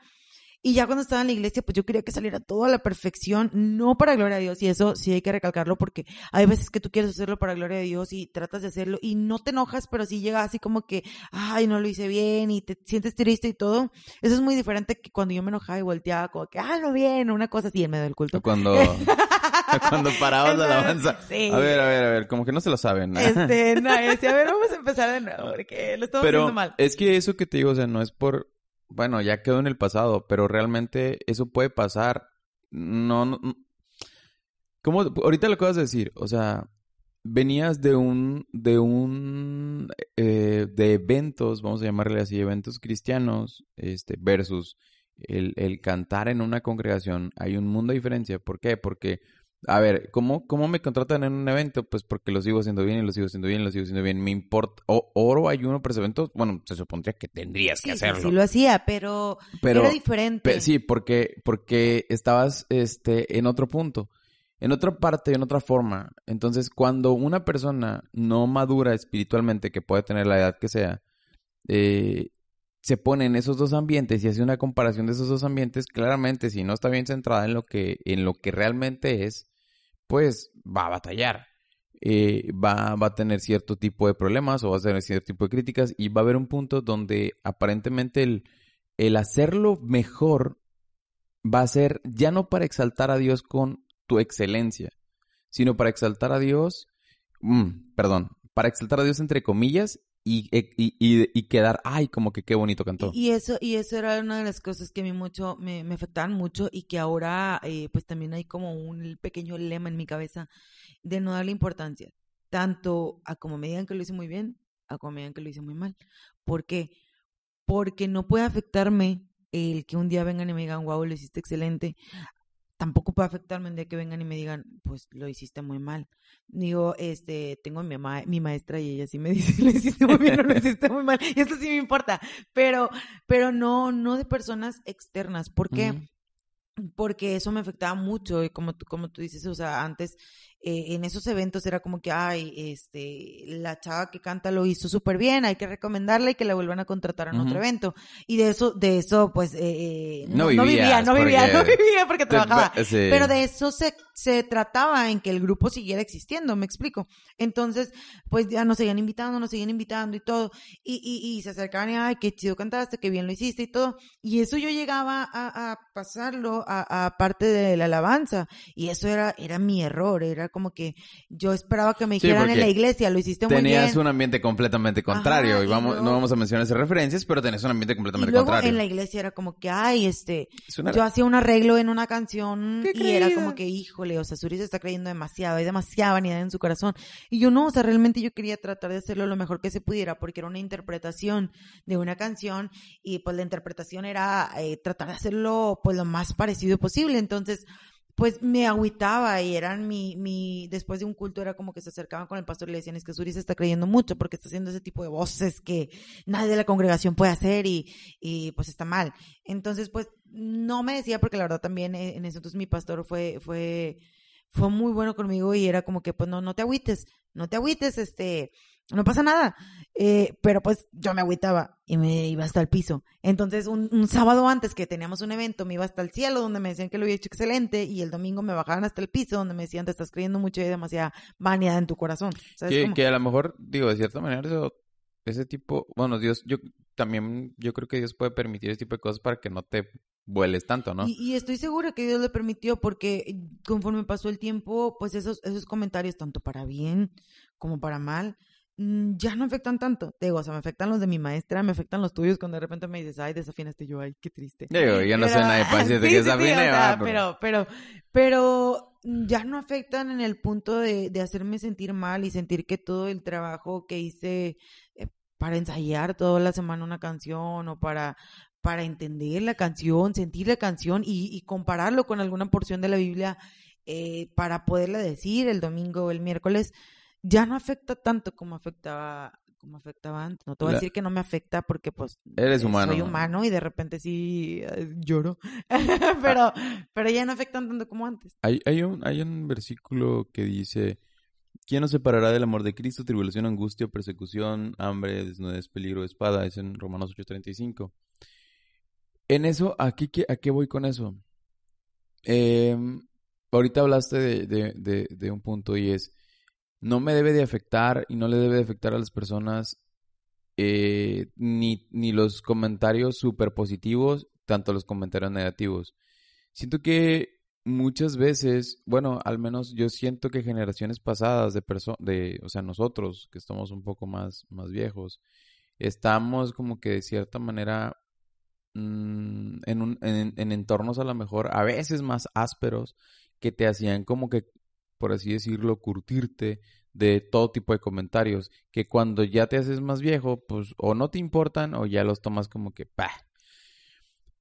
Speaker 2: y ya cuando estaba en la iglesia, pues yo quería que saliera todo a la perfección, no para gloria a Dios. Y eso sí hay que recalcarlo porque hay veces que tú quieres hacerlo para gloria a Dios y tratas de hacerlo y no te enojas, pero sí llega así como que, ay, no lo hice bien y te sientes triste y todo. Eso es muy diferente que cuando yo me enojaba y volteaba como que, ah, no bien, una cosa así en medio del culto.
Speaker 1: Cuando... cuando parabas la alabanza. Sí. A ver, a ver, a ver, como que no se lo saben.
Speaker 2: Este, no, decía, a ver, vamos a empezar de nuevo, porque lo estamos haciendo mal.
Speaker 1: Es que eso que te digo, o sea, no es por bueno, ya quedó en el pasado, pero realmente eso puede pasar. No, no ¿Cómo? Ahorita lo acabas de decir, o sea, venías de un, de un, eh, de eventos, vamos a llamarle así, eventos cristianos, este, versus el, el cantar en una congregación. Hay un mundo de diferencia. ¿Por qué? Porque a ver, ¿cómo, ¿cómo me contratan en un evento? Pues porque lo sigo haciendo bien y lo sigo haciendo bien y lo sigo haciendo bien. Me importa. O, oro ayuno para ese evento. Bueno, se supondría que tendrías que hacerlo.
Speaker 2: Sí, lo hacía, pero, pero era diferente.
Speaker 1: sí, porque, porque estabas este, en otro punto. En otra parte, en otra forma. Entonces, cuando una persona no madura espiritualmente, que puede tener la edad que sea, eh, se pone en esos dos ambientes y hace una comparación de esos dos ambientes, claramente si no está bien centrada en lo que, en lo que realmente es, pues va a batallar. Eh, va, va, a tener cierto tipo de problemas o va a tener cierto tipo de críticas y va a haber un punto donde aparentemente el, el hacerlo mejor va a ser ya no para exaltar a Dios con tu excelencia, sino para exaltar a Dios, mm, perdón, para exaltar a Dios entre comillas y, y, y, quedar, ay, como que qué bonito cantó.
Speaker 2: Y eso, y eso era una de las cosas que a mí mucho, me, me afectaban mucho y que ahora eh, pues también hay como un pequeño lema en mi cabeza de no darle importancia, tanto a como me digan que lo hice muy bien, a como me digan que lo hice muy mal. ¿Por qué? Porque no puede afectarme el que un día vengan y me digan, wow, lo hiciste excelente, tampoco puede afectarme día que vengan y me digan, pues lo hiciste muy mal. Digo, este, tengo mi, mi maestra y ella sí me dice, lo hiciste muy bien o lo hiciste muy mal. Y esto sí me importa, pero, pero no, no de personas externas. ¿Por qué? Porque eso me afectaba mucho y como tú, como tú dices, o sea, antes eh, en esos eventos era como que, ay, este, la chava que canta lo hizo súper bien, hay que recomendarle y que la vuelvan a contratar en otro evento. Y de eso, de eso, pues, eh, eh no, vivía, no, vivía, no vivía, no vivía porque trabajaba. Pero de eso se, se trataba en que el grupo siguiera existiendo, me explico. Entonces, pues ya nos seguían invitando, nos seguían invitando y todo. Y, y, y se acercaban y, ay, qué chido cantaste, qué bien lo hiciste y todo. Y eso yo llegaba a, a pasarlo a, a parte de la alabanza. Y eso era, era mi error, era como que yo esperaba que me dijeran en la iglesia, lo hiciste muy bien.
Speaker 1: Tenías un ambiente completamente contrario, y, vamos, no vamos a mencionar esas referencias, pero tenías un ambiente completamente
Speaker 2: y luego
Speaker 1: contrario.
Speaker 2: en la iglesia era como que, ay, este, yo hacía un arreglo en una canción y era como que, híjole, o sea, Suri se está creyendo demasiado, hay demasiada vanidad en su corazón. Y yo no, o sea, realmente yo quería tratar de hacerlo lo mejor que se pudiera, porque era una interpretación de una canción y pues la interpretación era eh, tratar de hacerlo pues lo más parecido posible. Entonces, pues me agüitaba y eran mi, mi, después de un culto era como que se acercaban con el pastor y le decían, es que Suri se está creyendo mucho porque está haciendo ese tipo de voces que nadie de la congregación puede hacer y, y pues está mal. Entonces, pues no me decía porque la verdad también en ese entonces mi pastor fue, fue, fue muy bueno conmigo y era como que, pues no, no te agüites, no te agüites, este, no pasa nada. Eh, pero pues yo me agüitaba y me iba hasta el piso. Entonces, un, sábado antes que teníamos un evento, me iba hasta el cielo donde me decían que lo había hecho excelente y el domingo me bajaban hasta el piso donde me decían te estás creyendo mucho y hay demasiada vanidad en tu corazón.
Speaker 1: Que, que, a lo mejor, digo, de cierta manera, eso, ese tipo, bueno, Dios, yo también, yo creo que Dios puede permitir ese tipo de cosas para que no te vueles tanto, ¿no?
Speaker 2: Y, y, estoy segura que Dios le permitió porque conforme pasó el tiempo, pues esos, esos comentarios, tanto para bien como para mal, ya no afectan tanto. Te digo, o sea, me afectan los de mi maestra, me afectan los tuyos cuando de repente me dices, ay, desafinaste yo, ay, qué triste.
Speaker 1: Digo, yo no sé nada de paz, que desafine,
Speaker 2: pero... pero, pero, ya no afectan en el punto de, de, hacerme sentir mal y sentir que todo el trabajo que hice eh, para ensayar toda la semana una canción o para, para entender la canción, sentir la canción y, y compararlo con alguna porción de la Biblia eh, para poderla decir el domingo o el miércoles, ya no afecta tanto como afectaba como afectaba antes. No te voy a decir que no me afecta porque pues
Speaker 1: eres eh, humano.
Speaker 2: Soy humano y de repente sí eh, lloro. pero, pero ya no afectan tanto como antes.
Speaker 1: Hay, hay, un, hay un versículo que dice, ¿quién nos separará del amor de Cristo? Tribulación, angustia, persecución, hambre, desnudez, peligro, espada. Es en Romanos 8:35. En eso, ¿a qué, ¿a qué voy con eso? Em, ahorita hablaste de, de, de, de un punto y es no me debe de afectar y no le debe de afectar a las personas eh, ni, ni los comentarios súper positivos, tanto los comentarios negativos. Siento que muchas veces, bueno, al menos yo siento que generaciones pasadas de personas, de, o sea, nosotros que estamos un poco más, más viejos, estamos como que de cierta manera mm, en, un, en, en entornos a lo mejor a veces más ásperos que te hacían como que por así decirlo, curtirte de todo tipo de comentarios que cuando ya te haces más viejo, pues o no te importan o ya los tomas como que, pa.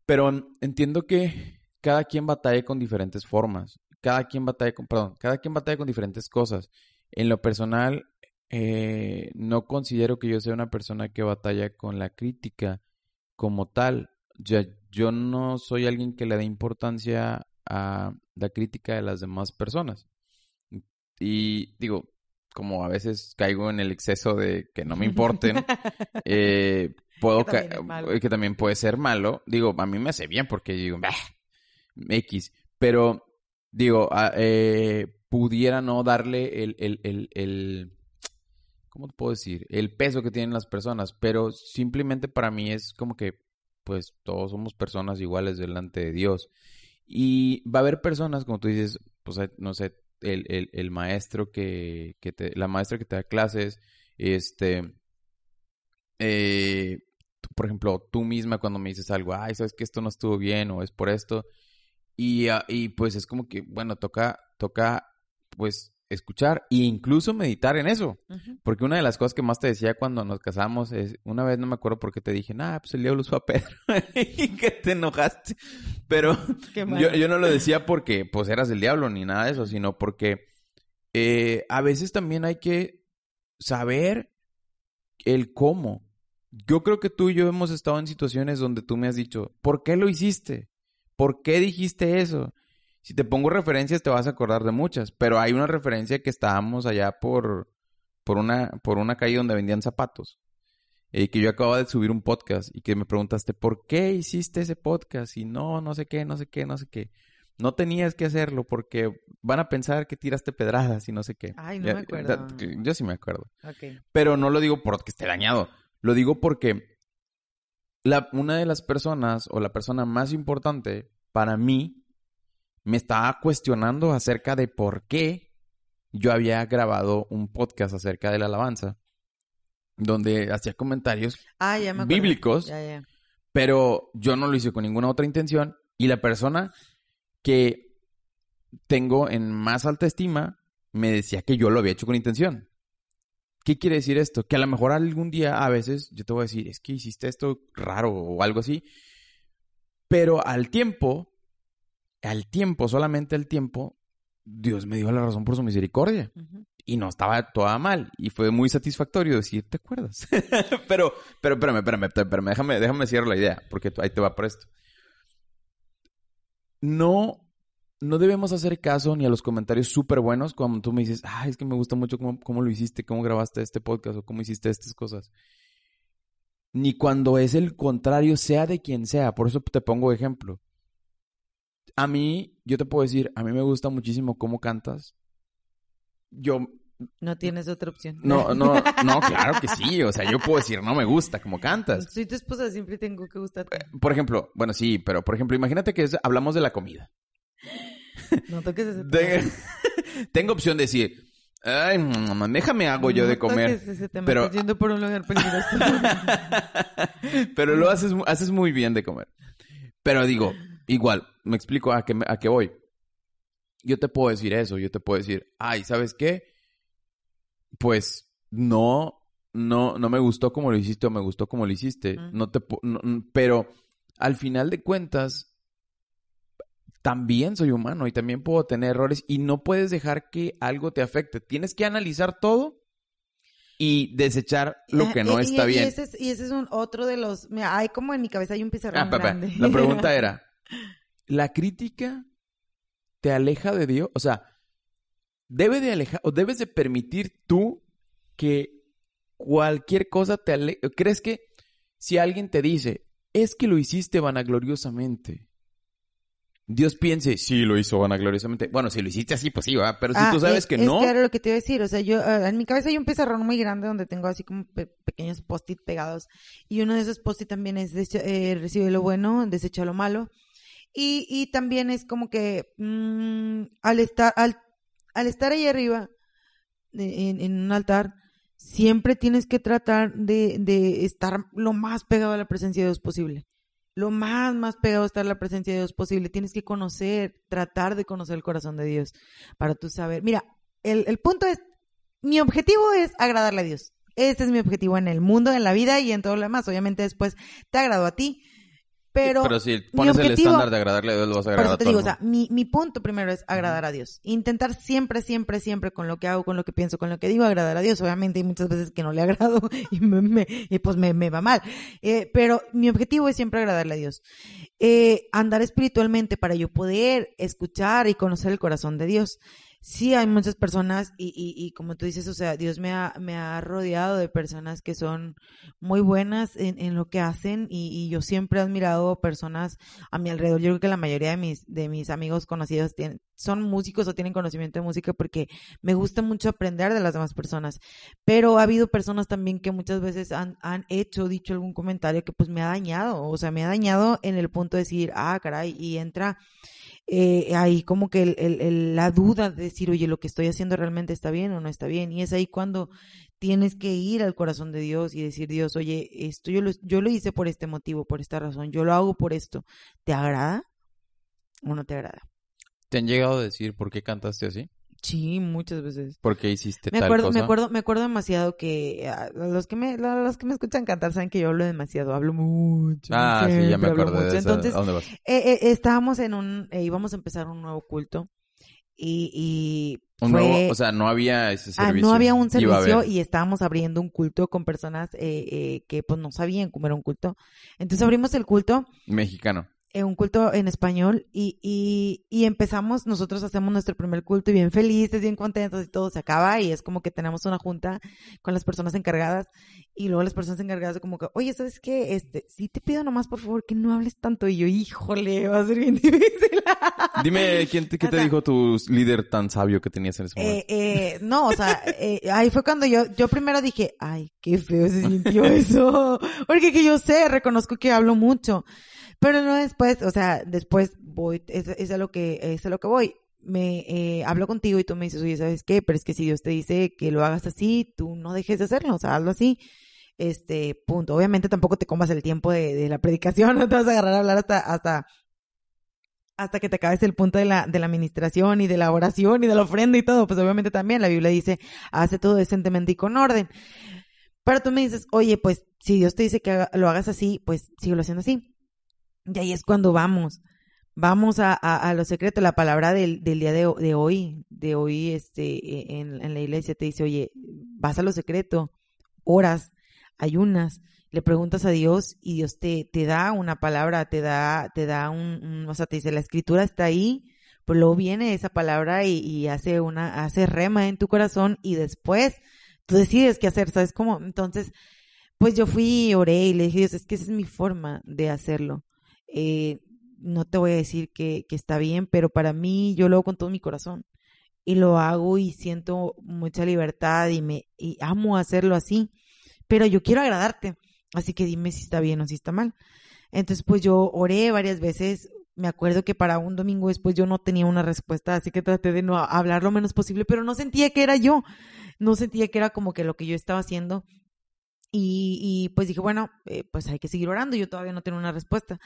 Speaker 1: Pero entiendo que cada quien batalla con diferentes formas, cada quien batalla con, perdón, cada quien batalla con diferentes cosas. En lo personal, eh, no considero que yo sea una persona que batalla con la crítica como tal. Ya, yo no soy alguien que le dé importancia a la crítica de las demás personas. Y digo, como a veces caigo en el exceso de que no me importen, eh, puedo que también, que también puede ser malo. Digo, a mí me hace bien porque digo, bah, X. Pero digo, eh, pudiera no darle el, el, el, el, ¿cómo te puedo decir? El peso que tienen las personas, pero simplemente para mí es como que, pues todos somos personas iguales delante de Dios. Y va a haber personas, como tú dices, pues no sé, el, el, el maestro que, que, te, la maestra que te da clases, este, eh, por ejemplo, tú misma cuando me dices algo, ay, sabes que esto no estuvo bien o es por esto, y, ah, y pues es como que, bueno, toca, toca, pues, escuchar e incluso meditar en eso. Porque una de las cosas que más te decía cuando nos casamos es, una vez no me acuerdo por qué te dije, nah, pues el diablo usó a Pedro y que te enojaste. Pero yo, yo, no lo decía porque pues eras el diablo ni nada de eso, sino porque eh, a veces también hay que saber el cómo. Yo creo que tú y yo hemos estado en situaciones donde tú me has dicho, ¿por qué lo hiciste? ¿Por qué dijiste eso? Si te pongo referencias te vas a acordar de muchas, pero hay una referencia que estábamos allá por, por, una, por una calle donde vendían zapatos. Y que yo acababa de subir un podcast y que me preguntaste, ¿por qué hiciste ese podcast? Y no, no sé qué, no sé qué, no sé qué. No tenías que hacerlo porque van a pensar que tiraste pedradas y no sé qué.
Speaker 2: Ay, no me acuerdo.
Speaker 1: Yo sí me acuerdo.
Speaker 2: Ok.
Speaker 1: Pero no lo digo porque esté dañado. Lo digo porque la, una de las personas o la persona más importante para mí me estaba cuestionando acerca de por qué yo había grabado un podcast acerca de la alabanza donde hacía comentarios
Speaker 2: Ah, ya me acuerdo.
Speaker 1: bíblicos,
Speaker 2: Ya, ya.
Speaker 1: pero yo no lo hice con ninguna otra intención y la persona que tengo en más alta estima me decía que yo lo había hecho con intención. ¿Qué quiere decir esto? Que a lo mejor algún día, a veces, yo te voy a decir, es que hiciste esto raro o algo así, pero al tiempo, al tiempo, solamente al tiempo, Dios me dio la razón por su misericordia y no estaba toda mal y fue muy satisfactorio decir, ¿te acuerdas? pero, pero, espérame, espérame, espérame, déjame, déjame cierrar la idea, porque ahí te va por esto. No, no debemos hacer caso ni a los comentarios súper buenos cuando tú me dices, ay, es que me gusta mucho cómo, cómo lo hiciste, cómo grabaste este podcast o cómo hiciste estas cosas. Ni cuando es el contrario, sea de quien sea. Por eso te pongo ejemplo. A mí, yo te puedo decir, a mí me gusta muchísimo cómo cantas. Yo
Speaker 2: No tienes otra opción.
Speaker 1: no, no, no, claro que sí. O sea, yo puedo decir, no me gusta como cantas.
Speaker 2: Soy tu esposa, siempre tengo que gustarte.
Speaker 1: Por ejemplo, bueno, sí, pero por ejemplo, imagínate que es- hablamos de la comida.
Speaker 2: No toques ese
Speaker 1: De-
Speaker 2: tema.
Speaker 1: tengo opción de decir, ay, mm, déjame hago yo de comer.
Speaker 2: toques ese tema,
Speaker 1: pero-
Speaker 2: estás yendo por un lugar peligroso.
Speaker 1: pero lo haces, haces muy bien de comer. Pero digo, igual, me explico a qué, a qué voy. Yo te puedo decir eso, yo te puedo decir, ay, ¿sabes qué? Pues no, no, no me gustó como lo hiciste o me gustó como lo hiciste. No te, no- pero al final de cuentas, también soy humano y también puedo tener errores y no puedes dejar que algo te afecte. Tienes que analizar todo y desechar lo que no
Speaker 2: Y-
Speaker 1: está
Speaker 2: y,
Speaker 1: bien.
Speaker 2: Y ese es, y ese es un otro de los... Mira, hay como en mi cabeza hay un pizarrón
Speaker 1: Ah,
Speaker 2: grande.
Speaker 1: La pregunta era, ¿la crítica te aleja de Dios? O sea, ¿debe de alejar o debes de permitir tú que cualquier cosa te aleje? ¿Crees que si alguien te dice, es que lo hiciste vanagloriosamente, Dios piense, sí, lo hizo vanagloriosamente? Bueno, si lo hiciste así, pues sí, va, pero si
Speaker 2: Ah,
Speaker 1: tú sabes
Speaker 2: es-
Speaker 1: que
Speaker 2: es
Speaker 1: no...
Speaker 2: que era lo que te iba a decir. O sea, yo, ah, en mi cabeza hay un pizarrón muy grande donde tengo así como pe- pequeños post-it pegados. Y uno de esos post-it también es eh, recibe lo bueno, desecha lo malo. Y, y también es como que mm, al estar, al, al estar ahí arriba, en, en un altar, siempre tienes que tratar de, de estar lo más pegado a la presencia de Dios posible. Lo más, más pegado a estar a la presencia de Dios posible. Tienes que conocer, tratar de conocer el corazón de Dios para tú saber. Mira, el, el punto es, mi objetivo es agradarle a Dios. Este es mi objetivo en el mundo, en la vida y en todo lo demás. Obviamente después te agrado a ti, pero,
Speaker 1: pero si pones el
Speaker 2: objetivo-
Speaker 1: estándar de agradarle a Dios, lo vas a
Speaker 2: por
Speaker 1: agradar
Speaker 2: eso
Speaker 1: a
Speaker 2: te
Speaker 1: todo
Speaker 2: digo,
Speaker 1: el
Speaker 2: o sea, mi, mi punto primero es agradar a Dios. Intentar siempre, siempre, siempre con lo que hago, con lo que pienso, con lo que digo, agradar a Dios. Obviamente hay muchas veces que no le agrado y, me, me- y pues me, me va mal. Eh, pero mi objetivo es siempre agradarle a Dios. Eh, andar espiritualmente para yo poder escuchar y conocer el corazón de Dios. Sí, hay muchas personas y, y, y como tú dices, o sea, Dios me ha, me ha rodeado de personas que son muy buenas en, en lo que hacen y, y yo siempre he admirado personas a mi alrededor. Yo creo que la mayoría de mis, de mis amigos conocidos tienen, son músicos o tienen conocimiento de música porque me gusta mucho aprender de las demás personas. Pero ha habido personas también que muchas veces han, han hecho, dicho algún comentario que pues me ha dañado. O sea, me ha dañado en el punto de decir, ah, caray, y entra eh, ahí como que el- la duda de decir, oye, lo que estoy haciendo realmente está bien o no está bien. Y es ahí cuando tienes que ir al corazón de Dios y decir, Dios, oye, esto yo lo, yo lo hice por este motivo, por esta razón, yo lo hago por esto. ¿Te agrada o no te agrada?
Speaker 1: ¿Te han llegado a decir por qué cantaste así?
Speaker 2: Sí, muchas veces.
Speaker 1: ¿Por qué hiciste
Speaker 2: Me
Speaker 1: tal
Speaker 2: acuerdo,
Speaker 1: cosa?
Speaker 2: me acuerdo, me acuerdo demasiado que ah, los que me, los que me escuchan cantar saben que yo hablo demasiado, hablo mucho.
Speaker 1: Ah, sí, ya me acordé de eso.
Speaker 2: Entonces,
Speaker 1: ¿A dónde vas?
Speaker 2: eh, eh, estábamos en un, eh, íbamos a empezar un nuevo culto y, y
Speaker 1: Un
Speaker 2: fue,
Speaker 1: nuevo- o sea, no había ese
Speaker 2: ah,
Speaker 1: servicio.
Speaker 2: no había un servicio y estábamos abriendo un culto con personas eh, eh, que pues no sabían cómo era un culto. Entonces abrimos el culto
Speaker 1: Mexicano.
Speaker 2: En un culto en español y, y, y, empezamos, nosotros hacemos nuestro primer culto y bien felices, bien contentos y todo se acaba y es como que tenemos una junta con las personas encargadas y luego las personas encargadas como que, oye, ¿sabes qué? Este, sí te pido nomás por favor que no hables tanto y yo, híjole, va a ser bien difícil.
Speaker 1: Dime, ¿quién te, ¿qué te dijo tu líder tan sabio que tenías en ese momento?
Speaker 2: Eh, eh, no, o sea, eh, ahí fue cuando yo, yo primero dije, ay, qué feo se sintió eso, porque que yo sé, reconozco que hablo mucho. Pero no después, o sea, después voy, es, es a lo que, es a lo que voy. Me eh, hablo contigo y tú me dices, oye, ¿sabes qué? Pero es que si Dios te dice que lo hagas así, tú no dejes de hacerlo, o sea, hazlo así. Este, punto. Obviamente tampoco te comas el tiempo de, de la predicación, no te vas a agarrar a hablar hasta, hasta, hasta que te acabes el punto de la, de la administración y de la oración y de la ofrenda y todo. Pues obviamente también la Biblia dice, hace todo decentemente y con orden. Pero tú me dices, oye, pues si Dios te dice que lo hagas así, pues síguelo haciendo así. Y ahí es cuando vamos. Vamos a, a, lo secreto. La palabra del, del día de, de, hoy, de hoy, este, e, en, en la iglesia te dice, oye, vas a lo secreto, oras, ayunas, le preguntas a Dios y Dios te, te da una palabra, te da, te da un, un, o sea, te dice, la escritura está ahí, pues luego viene esa palabra y, y hace una, hace rema en tu corazón y después tú decides qué hacer, ¿sabes cómo? Entonces, pues yo fui, oré y le dije, Dios, es que esa es mi forma de hacerlo eh, no te voy a decir que, está bien, pero para mí yo lo hago con todo mi corazón y lo hago y siento mucha libertad y me y amo hacerlo así, pero yo quiero agradarte, así que dime si está bien o si está mal. Entonces pues yo oré varias veces, me acuerdo que para un domingo después yo no tenía una respuesta, así que traté de no hablar lo menos posible, pero no sentía que era yo, no sentía que era como que lo que yo estaba haciendo. Y, y pues dije, bueno, eh, pues hay que seguir orando, yo todavía no tengo una respuesta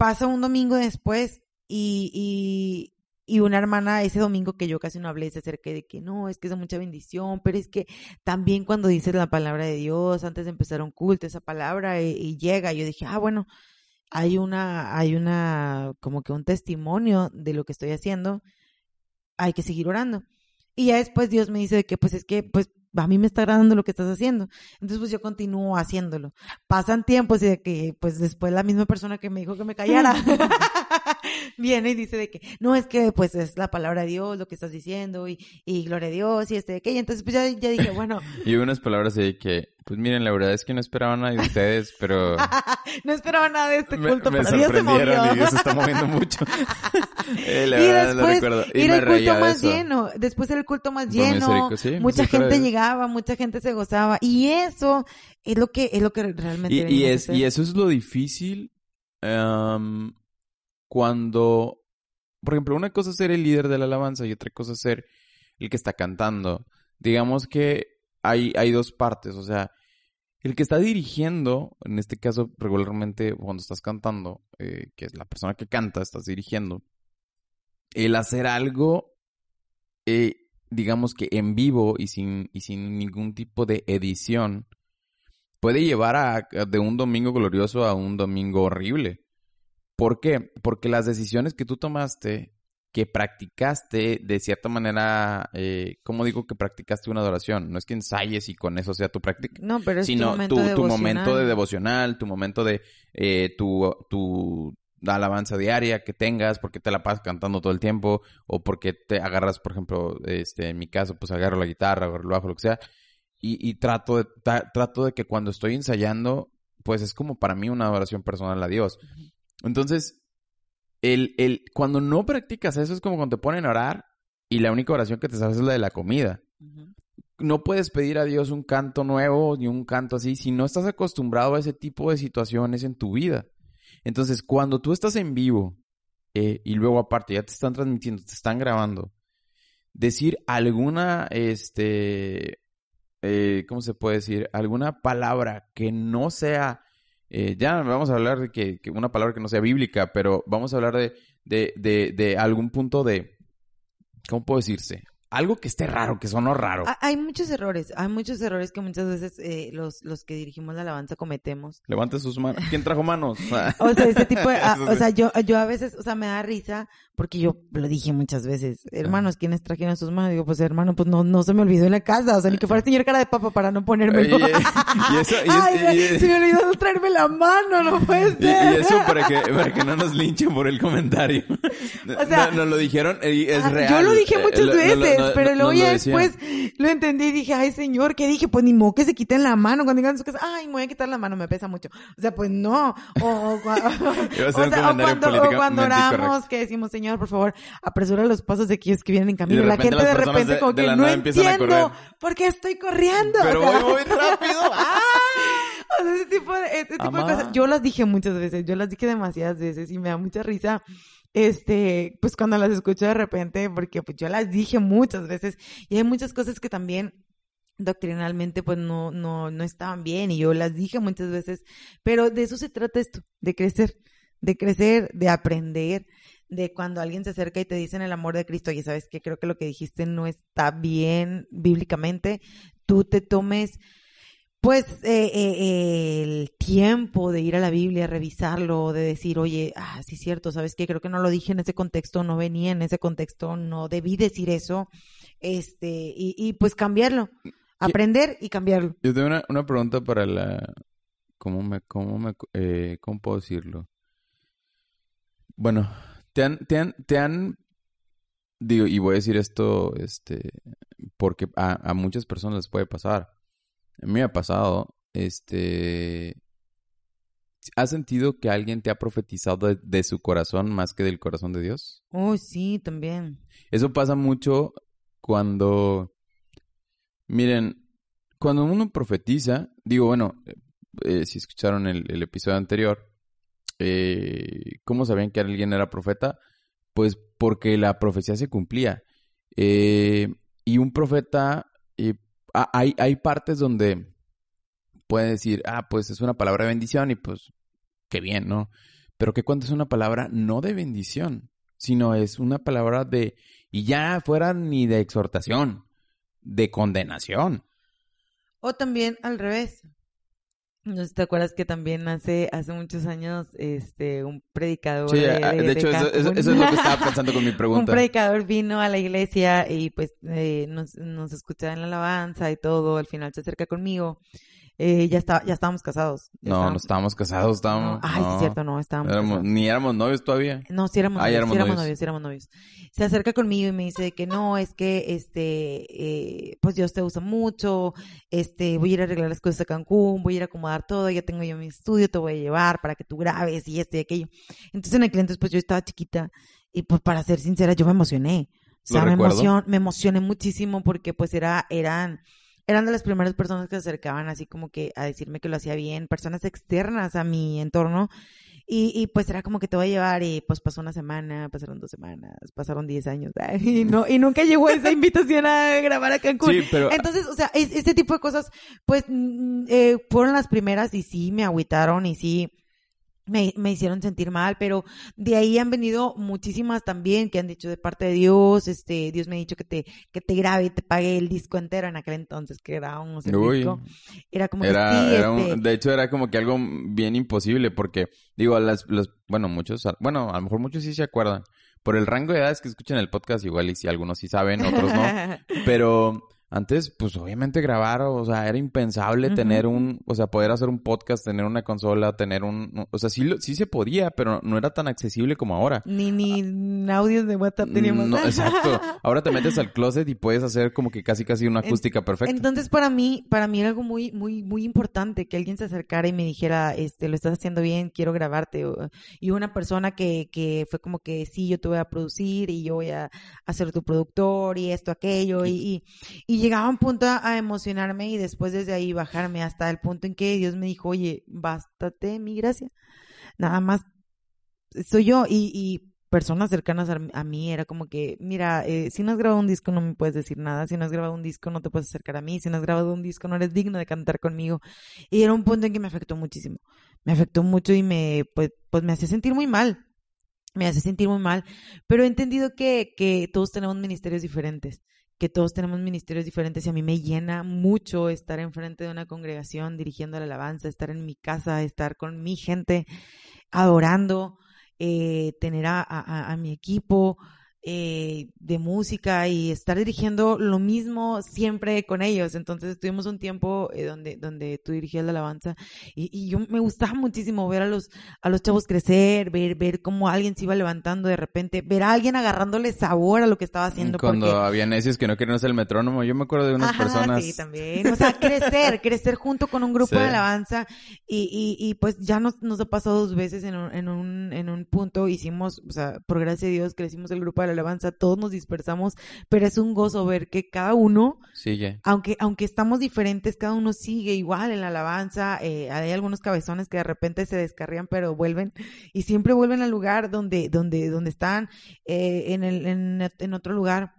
Speaker 2: pasa un domingo después y, y, una hermana ese domingo que yo casi no hablé se acerca de que no, es que es mucha bendición, pero es que también cuando dices la palabra de Dios, antes de empezar un culto, esa palabra y, y llega, yo dije, ah, bueno, hay una, hay una, como que un testimonio de lo que estoy haciendo, hay que seguir orando. Y ya después Dios me dice que pues es que pues a mí me está agradando lo que estás haciendo. Entonces, pues yo continúo haciéndolo. Pasan tiempos y de que, pues después la misma persona que me dijo que me callara, viene y dice de que, no, es que pues es la palabra de Dios lo que estás diciendo y, y gloria a Dios y este de que, y entonces pues ya, ya dije, bueno.
Speaker 1: y unas palabras de que, pues miren, la verdad es que no esperaba nada de ustedes, pero...
Speaker 2: no esperaba nada de este culto,
Speaker 1: me, me
Speaker 2: pero Dios se movió.
Speaker 1: y Dios se está moviendo mucho. eh, la
Speaker 2: y
Speaker 1: verdad,
Speaker 2: después,
Speaker 1: lo. Y
Speaker 2: era el culto más
Speaker 1: eso.
Speaker 2: lleno. Después era el culto más lleno.
Speaker 1: sí,
Speaker 2: mucha
Speaker 1: misericordia
Speaker 2: gente llegaba, mucha gente se gozaba. Y eso es lo que, es lo que realmente
Speaker 1: Y, y, es, y eso es lo difícil em, cuando, por ejemplo, una cosa es ser el líder de la alabanza y otra cosa es ser el que está cantando. Digamos que hay, hay dos partes, o sea, el que está dirigiendo, en este caso regularmente cuando estás cantando, eh, que es la persona que canta, estás dirigiendo, el hacer algo, eh, digamos que en vivo y sin, y sin ningún tipo de edición, puede llevar a, de un domingo glorioso a un domingo horrible. ¿Por qué? Porque las decisiones que tú tomaste, que practicaste de cierta manera, eh, ¿cómo digo que practicaste una adoración? No es que ensayes y con eso sea tu práctica,
Speaker 2: No, pero es tu
Speaker 1: sino
Speaker 2: momento
Speaker 1: tu, tu
Speaker 2: devocional.
Speaker 1: momento de devocional, tu momento de eh, tu, tu alabanza diaria que tengas, porque te la pasas cantando todo el tiempo, o porque te agarras, por ejemplo, este, en mi caso, pues agarro la guitarra, agarro el bajo, lo que sea, y, y trato, de, trato de que cuando estoy ensayando, pues es como para mí una adoración personal a Dios. Entonces, el, el, cuando no practicas eso es como cuando te ponen a orar y la única oración que te sabes es la de la comida no puedes pedir a Dios un canto nuevo ni un canto así si no estás acostumbrado a ese tipo de situaciones en tu vida. Entonces, cuando tú estás en vivo eh, y luego aparte ya te están transmitiendo, te están grabando, decir alguna, este, eh, ¿cómo se puede decir? Alguna palabra que no sea, eh, ya vamos a hablar de que, una palabra que no sea bíblica, pero vamos a hablar de, de, de, de algún punto de, ¿cómo puedo decirse? Algo que esté raro, que sonó raro.
Speaker 2: Ha- Hay muchos errores, hay muchos errores que muchas veces eh, los, los que dirigimos la alabanza cometemos.
Speaker 1: Levante sus manos. ¿Quién trajo manos?
Speaker 2: O sea, ese tipo de, a-
Speaker 1: Eso
Speaker 2: o sea, yo, yo a veces, o sea, me da risa porque yo lo dije muchas veces. Hermanos, ¿quiénes trajeron sus manos? Digo, pues hermano, pues no, no se me olvidó en la casa, o sea, ni que fuera el señor cara de papa para no ponérmelo.
Speaker 1: Y- y eso- y-
Speaker 2: Ay,
Speaker 1: y-
Speaker 2: se me olvidó no traerme la mano, no puede
Speaker 1: Y,
Speaker 2: ser.
Speaker 1: y eso para que, para que no nos linchen por el comentario.
Speaker 2: O sea,
Speaker 1: no, nos lo dijeron y es
Speaker 2: Ah,
Speaker 1: real.
Speaker 2: Yo lo dije
Speaker 1: Eh,
Speaker 2: muchas
Speaker 1: lo- lo- lo-
Speaker 2: veces,
Speaker 1: no-
Speaker 2: pero luego ya después lo entendí y dije, ay señor, ¿qué dije? Pues ni modo que se quiten la mano cuando digan su casa, ay, me voy a quitar la mano, me pesa mucho. O sea, pues no. O, o
Speaker 1: a
Speaker 2: o sea, o
Speaker 1: comentario
Speaker 2: cuando, cuando oramos, que decimos, señor, por favor, apresura los pasos de aquellos que vienen en
Speaker 1: Y
Speaker 2: camino.
Speaker 1: de
Speaker 2: la gente de repente
Speaker 1: de-
Speaker 2: como
Speaker 1: de
Speaker 2: que no
Speaker 1: a
Speaker 2: entiendo por qué estoy corriendo.
Speaker 1: Pero
Speaker 2: sea,
Speaker 1: voy muy rápido. ¡Ah!
Speaker 2: o sea, ese tipo de, ese tipo de cosas. Yo las dije muchas veces, yo las dije demasiadas veces y me da mucha risa. Este, pues cuando las escucho de repente, porque pues yo las dije muchas veces y hay muchas cosas que también doctrinalmente pues no, no, no estaban bien y yo las dije muchas veces, pero de eso se trata esto, de crecer, de crecer, de aprender, de cuando alguien se acerca y te dice en el amor de Cristo, oye, sabes que creo que lo que dijiste no está bien bíblicamente, tú te tomes pues eh, eh, el tiempo de ir a la Biblia, revisarlo, de decir, oye, ah, sí es cierto, ¿sabes qué? Creo que no lo dije en ese contexto, no venía en ese contexto, no debí decir eso, este, y, y pues cambiarlo, aprender y cambiarlo.
Speaker 1: Yo tengo una, una pregunta para la... ¿Cómo me... Cómo me... Eh, ¿Cómo puedo decirlo? Bueno, te han... Te han... Te han digo, y voy a decir esto, este... Porque a, a muchas personas les puede pasar. Me ha pasado, este... ¿Has sentido que alguien te ha profetizado de, de su corazón más que del corazón de Dios?
Speaker 2: Oh, sí, también.
Speaker 1: Eso pasa mucho cuando, miren, cuando uno profetiza, digo, bueno, eh, si escucharon el, el episodio anterior, eh, ¿cómo sabían que alguien era profeta? Pues porque la profecía se cumplía. Eh, y un profeta, hay, hay partes donde puede decir, ah, pues es una palabra de bendición y pues, qué bien, ¿no? Pero que cuando es una palabra no de bendición, sino es una palabra de, y ya fuera ni de exhortación, de condenación.
Speaker 2: O también al revés. No sé si te acuerdas que también hace, hace muchos años, este, un predicador
Speaker 1: Sí,
Speaker 2: de, de-
Speaker 1: de hecho,
Speaker 2: de
Speaker 1: eso, eso-
Speaker 2: Cancún.
Speaker 1: eso es lo que estaba pensando con mi
Speaker 2: un
Speaker 1: pregunta.
Speaker 2: predicador vino a la iglesia y pues eh, nos, nos escuchaba en la alabanza y todo, al final se acerca conmigo. Eh, ya está, ya estábamos casados. ya
Speaker 1: No, no estábamos casados, estábamos...
Speaker 2: no, Ay,
Speaker 1: no,
Speaker 2: es cierto, no, estábamos
Speaker 1: éramos-
Speaker 2: casados.
Speaker 1: ni éramos novios todavía.
Speaker 2: No, sí éramos
Speaker 1: Ah,
Speaker 2: novios,
Speaker 1: éramos
Speaker 2: sí éramos
Speaker 1: novios.
Speaker 2: novios, sí éramos novios. Se acerca conmigo y me dice que no, es que, este, eh, pues Dios te usa mucho, este, voy a ir a arreglar las cosas a Cancún, voy a ir a acomodar todo, ya tengo yo mi estudio, te voy a llevar para que tú grabes y esto y aquello. Entonces en el cliente, pues yo estaba chiquita y pues para ser sincera, yo me emocioné. O sea, me, emocion, me emocioné muchísimo porque pues era, eran, eran de las primeras personas que se acercaban así como que a decirme que lo hacía bien, personas externas a mi entorno. Y, y pues era como que te voy a llevar y pues pasó una semana, pasaron dos semanas, pasaron diez años y no y nunca llegó esa invitación a grabar a Cancún.
Speaker 1: Sí, pero...
Speaker 2: Entonces, o sea, es- este tipo de cosas, pues, eh, fueron las primeras y sí me agüitaron y sí me, me hicieron sentir mal, pero de ahí han venido muchísimas también que han dicho de parte de Dios, este, Dios me ha dicho que te, que te grabe y te pague el disco entero en aquel entonces que grabábamos el
Speaker 1: Uy.
Speaker 2: disco. Era como que sí,
Speaker 1: era un-
Speaker 2: este,
Speaker 1: de hecho, era como que algo bien imposible porque, digo, las, los, bueno, muchos, bueno, a lo mejor muchos sí se acuerdan. Por el rango de edades que escuchan el podcast, igual y si algunos sí saben, otros no. Pero antes, pues obviamente grabar, o sea, era impensable tener un, o sea, poder hacer un podcast, tener una consola, tener un, o sea, sí, sí se podía, pero no era tan accesible como ahora.
Speaker 2: ni, ni audios de WhatsApp teníamos.
Speaker 1: No, exacto. Ahora te metes al closet y puedes hacer como que casi casi una
Speaker 2: En-
Speaker 1: acústica perfecta.
Speaker 2: Entonces para mí, para mí era algo muy, muy, muy importante que alguien se acercara y me dijera, este, lo estás haciendo bien, quiero grabarte. Y una persona que, que fue como que sí, yo te voy a producir y yo voy a, ser tu productor y esto, aquello. Y, y, y llegaba un punto a, emocionarme y después desde ahí bajarme hasta el punto en que Dios me dijo, oye, bástate mi gracia. Nada más soy yo y, personas cercanas a, mí era como que, mira, eh, si no has grabado un disco no me puedes decir nada, si no has grabado un disco no te puedes acercar a mí, si no has grabado un disco no eres digno de cantar conmigo. Y era un punto en que me afectó muchísimo. Me afectó mucho y me, pues, pues me hace sentir muy mal. Me hace sentir muy mal. Pero he entendido que, que todos tenemos ministerios diferentes que todos tenemos ministerios diferentes y a mí me llena mucho estar enfrente de una congregación dirigiendo la alabanza, estar en mi casa, estar con mi gente adorando, eh, tener a, mi equipo, eh, de música y estar dirigiendo lo mismo siempre con ellos. Entonces estuvimos un tiempo eh, donde, donde tú dirigías la alabanza y, y, yo me gustaba muchísimo ver a los, a los chavos crecer, ver, ver cómo alguien se iba levantando de repente, ver a alguien agarrándole sabor a lo que estaba haciendo.
Speaker 1: Cuando
Speaker 2: porque...
Speaker 1: había necios que no querían hacer el metrónomo, yo me acuerdo de unas
Speaker 2: Ajá,
Speaker 1: personas.
Speaker 2: Sí, también. O sea, crecer, crecer junto con un grupo
Speaker 1: Sí.
Speaker 2: de alabanza y, y, y pues ya nos, nos ha pasado dos veces en un, en un, en un punto, hicimos, o sea, por gracia de Dios, crecimos el grupo de la alabanza, todos nos dispersamos, pero es un gozo ver que cada uno,
Speaker 1: Sigue.
Speaker 2: aunque, aunque estamos diferentes, cada uno sigue igual en la alabanza, eh, hay algunos cabezones que de repente se descarrían, pero vuelven, y siempre vuelven al lugar donde, donde, donde están, eh, en el, en, en otro lugar,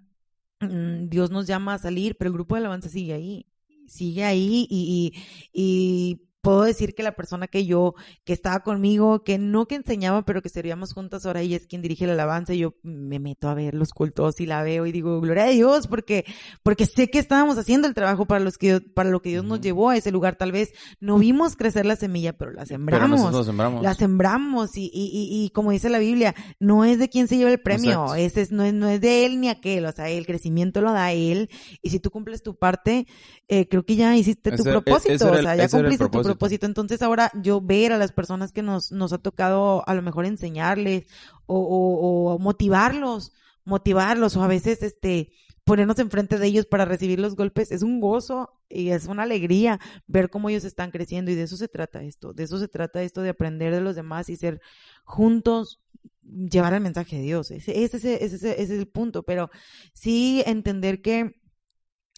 Speaker 2: mm, Dios nos llama a salir, pero el grupo de alabanza sigue ahí, sigue ahí y, y, y puedo decir que la persona que yo, que estaba conmigo, que no que enseñaba, pero que servíamos juntas, ahora ella es quien dirige la alabanza y yo me meto a ver los cultos y la veo y digo, gloria a Dios, porque, porque sé que estábamos haciendo el trabajo para los que, para lo que Dios nos llevó a ese lugar. Tal vez no vimos crecer la semilla, pero la
Speaker 1: Pero
Speaker 2: sembramos.
Speaker 1: lo sembramos.
Speaker 2: La sembramos y, y, y, y como dice la Biblia, no es de quien se lleva el premio, ese es, no, es, no es de él ni aquel, o sea, el crecimiento lo da él y si tú cumples tu parte, eh, creo que ya hiciste tu
Speaker 1: Ese- e-
Speaker 2: propósito,
Speaker 1: ese
Speaker 2: o
Speaker 1: el-
Speaker 2: sea, ya
Speaker 1: el
Speaker 2: cumpliste tu
Speaker 1: propósito.
Speaker 2: Propósito. Entonces ahora yo ver a las personas que nos, nos ha tocado a lo mejor enseñarles o, motivarlos, motivarlos o a veces este ponernos enfrente de ellos para recibir los golpes es un gozo y es una alegría ver cómo ellos están creciendo y de eso se trata esto, de eso se trata esto de aprender de los demás y ser juntos llevar el mensaje de Dios. Ese, ese, ese es el punto, pero sí entender que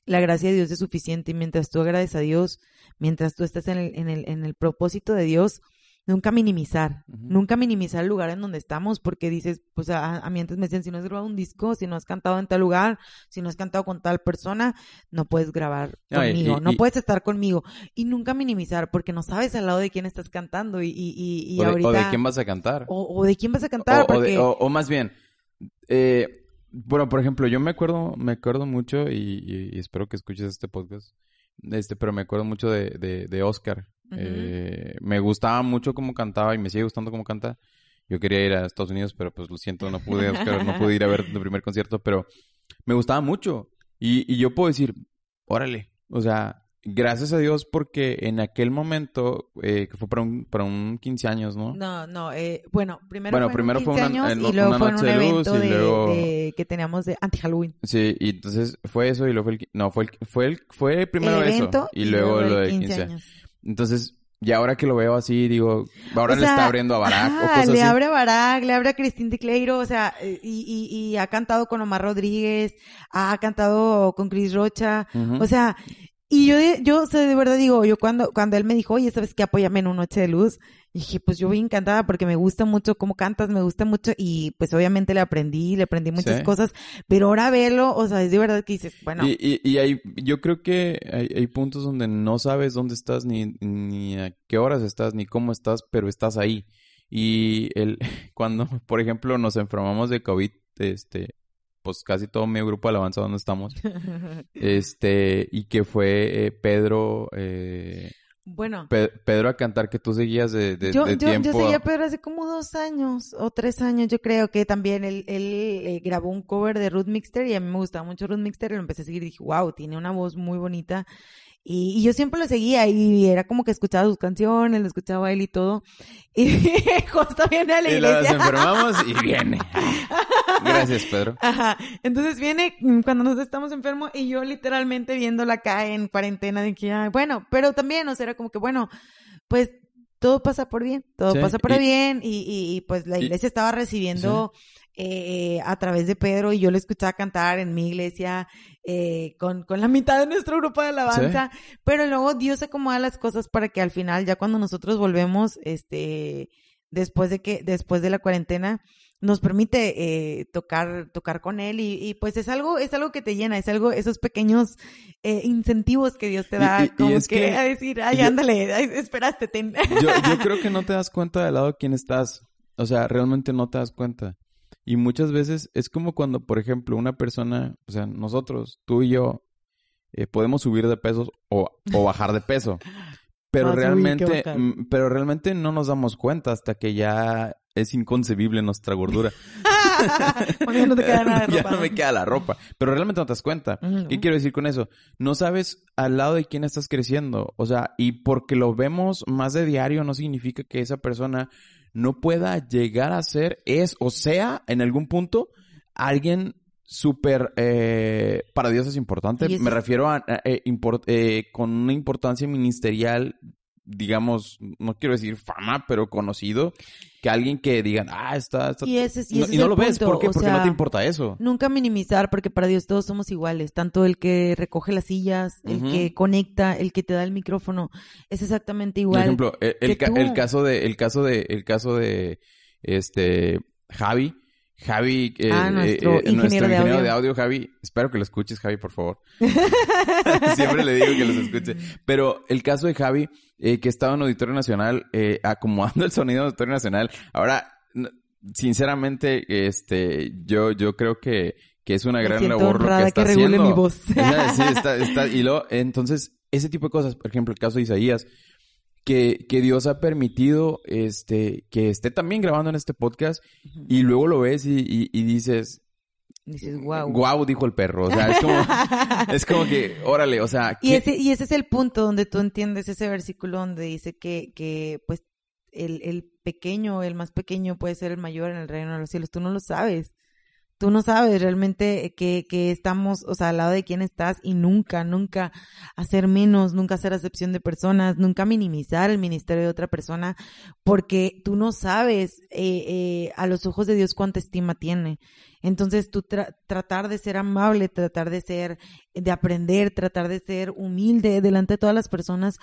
Speaker 2: la gracia de Dios es suficiente y mientras tú agradeces a Dios, mientras tú estás en el, en el, en el propósito de Dios, nunca minimizar, nunca minimizar el lugar en donde estamos, porque dices, pues a, a mí antes me decían, si no has grabado un disco, si no has cantado en tal lugar, si no has cantado con tal persona, no puedes grabar
Speaker 1: No,
Speaker 2: conmigo,
Speaker 1: y-
Speaker 2: no puedes estar conmigo. Y nunca minimizar, porque no sabes al lado de quién estás cantando y, y,
Speaker 1: o, de,
Speaker 2: ahorita...
Speaker 1: o de quién vas a cantar.
Speaker 2: o, o de quién vas a cantar,
Speaker 1: O- de- más bien, eh, bueno, por ejemplo, yo me acuerdo, me acuerdo mucho y, y- y espero que escuches este podcast, este, pero me acuerdo mucho de, de, de Oscar. Eh, me gustaba mucho cómo cantaba y me sigue gustando cómo canta. Yo quería ir a Estados Unidos, pero pues lo siento, no pude, Oscar, no pude ir a ver tu primer concierto, pero me gustaba mucho. Y, y yo puedo decir, órale, o sea, gracias a Dios porque en aquel momento, eh, que fue para un, para un 15 años, ¿no?
Speaker 2: No, no, eh, bueno, primero
Speaker 1: Bueno,
Speaker 2: fue en
Speaker 1: primero
Speaker 2: un
Speaker 1: fue
Speaker 2: 15
Speaker 1: una-
Speaker 2: años y
Speaker 1: una
Speaker 2: luego fue en
Speaker 1: noche
Speaker 2: un
Speaker 1: de luz
Speaker 2: evento
Speaker 1: y
Speaker 2: de,
Speaker 1: luego-
Speaker 2: de- que teníamos de anti-Halloween.
Speaker 1: Sí, y entonces fue eso y luego fue el... No, fue el, fue el, fue primero
Speaker 2: el evento
Speaker 1: eso y, luego,
Speaker 2: el
Speaker 1: lo de
Speaker 2: 15
Speaker 1: 15.
Speaker 2: años.
Speaker 1: Entonces, y ahora que lo veo así, digo, ahora
Speaker 2: O
Speaker 1: le
Speaker 2: sea,
Speaker 1: está abriendo a Barack o
Speaker 2: ajá,
Speaker 1: cosas
Speaker 2: le
Speaker 1: así.
Speaker 2: abre a Barack, le abre a Cristín Tecleiro, o sea, eh, y, y, y ha cantado con Omar Rodríguez, ha cantado con Chris Rocha,
Speaker 1: Ujú.
Speaker 2: o sea, y yo, yo, o sea, de verdad digo, yo cuando, cuando él me dijo, oye, ¿sabes qué? Apóyame en una noche de luz. Y dije, pues yo voy encantada porque me gusta mucho cómo cantas, me gusta mucho y pues obviamente le aprendí, le aprendí muchas
Speaker 1: Sí.
Speaker 2: cosas, pero ahora verlo, o sea, es de verdad que dices, bueno,
Speaker 1: Y, y, y hay, yo creo que hay, hay puntos donde no sabes dónde estás, ni, ni a qué horas estás, ni cómo estás, pero estás ahí. Y el, cuando, por ejemplo, nos enfermamos de COVID, este, pues casi todo mi grupo de alabanza donde estamos, este, y que fue eh, Pedro, eh,
Speaker 2: bueno.
Speaker 1: Pe- Pedro a cantar que tú seguías de, de,
Speaker 2: yo,
Speaker 1: de
Speaker 2: yo,
Speaker 1: tiempo.
Speaker 2: yo seguía a Pedro hace como dos años o tres años, yo creo que también él, él eh, grabó un cover de Ruth Mixter y a mí me gustaba mucho Ruth Mixter y lo empecé a seguir y dije, wow, tiene una voz muy bonita. Y, y yo siempre lo seguía y era como que escuchaba sus canciones, lo escuchaba él y todo. Y justo viene a la
Speaker 1: y
Speaker 2: iglesia.
Speaker 1: enfermamos y viene. Gracias, Pedro.
Speaker 2: Ajá. Entonces viene cuando nos estamos enfermos y yo literalmente viéndola acá en cuarentena de que, ay, bueno, pero también, o sea, era como que, bueno, pues todo pasa por bien, todo
Speaker 1: Sí,
Speaker 2: pasa para
Speaker 1: y-
Speaker 2: bien y, y, y, pues la
Speaker 1: y-
Speaker 2: iglesia estaba recibiendo eh, a través de Pedro y yo lo escuchaba cantar en mi iglesia eh, con, con la mitad de nuestro grupo de alabanza, pero luego Dios acomoda las cosas para que al final, ya cuando nosotros volvemos, este, después de que, después de la cuarentena, nos permite eh, tocar tocar con él y, y, pues es algo es algo que te llena es algo esos pequeños eh, incentivos que Dios te da
Speaker 1: y- y
Speaker 2: como
Speaker 1: es
Speaker 2: que,
Speaker 1: que-
Speaker 2: a decir ay
Speaker 1: yo-
Speaker 2: ándale ay, esperaste ten.
Speaker 1: Yo, yo creo que no te das cuenta del lado de quién estás. O sea, realmente no te das cuenta. Y muchas veces es como cuando, por ejemplo, una persona, o sea, nosotros, tú y yo, eh, podemos subir de peso o, o bajar de peso. Pero realmente, mm, pero realmente no nos damos cuenta hasta que ya es inconcebible nuestra gordura.
Speaker 2: Ya no te queda nada de
Speaker 1: ya
Speaker 2: ropa.
Speaker 1: no me queda la ropa. Pero realmente no te das cuenta. ¿Qué quiero decir con eso? No sabes al lado de quién estás creciendo. O sea, y porque lo vemos más de diario no significa que esa persona no pueda llegar a ser, es o sea, en algún punto, alguien súper, eh, para Dios es importante. Me refiero a, a- eh, import- eh, con una importancia ministerial, digamos, no quiero decir fama, pero conocido, que alguien que digan, ah, está, está...
Speaker 2: Y ese es- y
Speaker 1: no,
Speaker 2: ese
Speaker 1: y
Speaker 2: es
Speaker 1: no
Speaker 2: el
Speaker 1: lo ves, ¿por qué?
Speaker 2: o
Speaker 1: Porque no te importa eso.
Speaker 2: Nunca minimizar, porque para Dios todos somos iguales. Tanto el que recoge las sillas, el que conecta, el que te da el micrófono, es exactamente
Speaker 1: Por
Speaker 2: igual.
Speaker 1: ejemplo, el, el ca- el caso de, el caso de, el caso de, este, Javi. Javi, eh,
Speaker 2: Ah,
Speaker 1: eh,
Speaker 2: nuestro
Speaker 1: eh,
Speaker 2: ingeniero
Speaker 1: nuestro
Speaker 2: de audio.
Speaker 1: de audio, Javi. Espero que lo escuches, Javi, por favor. Siempre le digo que los escuche. Pero el caso de Javi, eh, que estaba en Auditorio Nacional, eh, acomodando el sonido en Auditorio Nacional. Ahora, sinceramente, este, yo, yo creo que, que es una
Speaker 2: Me
Speaker 1: gran labor lo que está
Speaker 2: que
Speaker 1: haciendo.
Speaker 2: mi voz.
Speaker 1: Sí, está, está, y luego, entonces, ese tipo de cosas, por ejemplo, el caso de Isaías, que, que Dios ha permitido, este, que esté también grabando en este podcast, y luego lo ves y, y- y dices,
Speaker 2: Dices, wow.
Speaker 1: guau, dijo el perro, o sea, es como, es como que, órale, o sea,
Speaker 2: Y
Speaker 1: ¿qué-
Speaker 2: ese, y ese es el punto donde tú entiendes ese versículo donde dice que, que pues, el, el pequeño, el más pequeño puede ser el mayor en el reino de los cielos. Tú no lo sabes. Tú no sabes realmente que, que estamos, o sea, al lado de quién estás y nunca, nunca hacer menos, nunca hacer acepción de personas, nunca minimizar el ministerio de otra persona, porque tú no sabes eh, eh, a los ojos de Dios cuánta estima tiene. Entonces tú tra- tratar de ser amable, tratar de ser, de aprender, tratar de ser humilde delante de todas las personas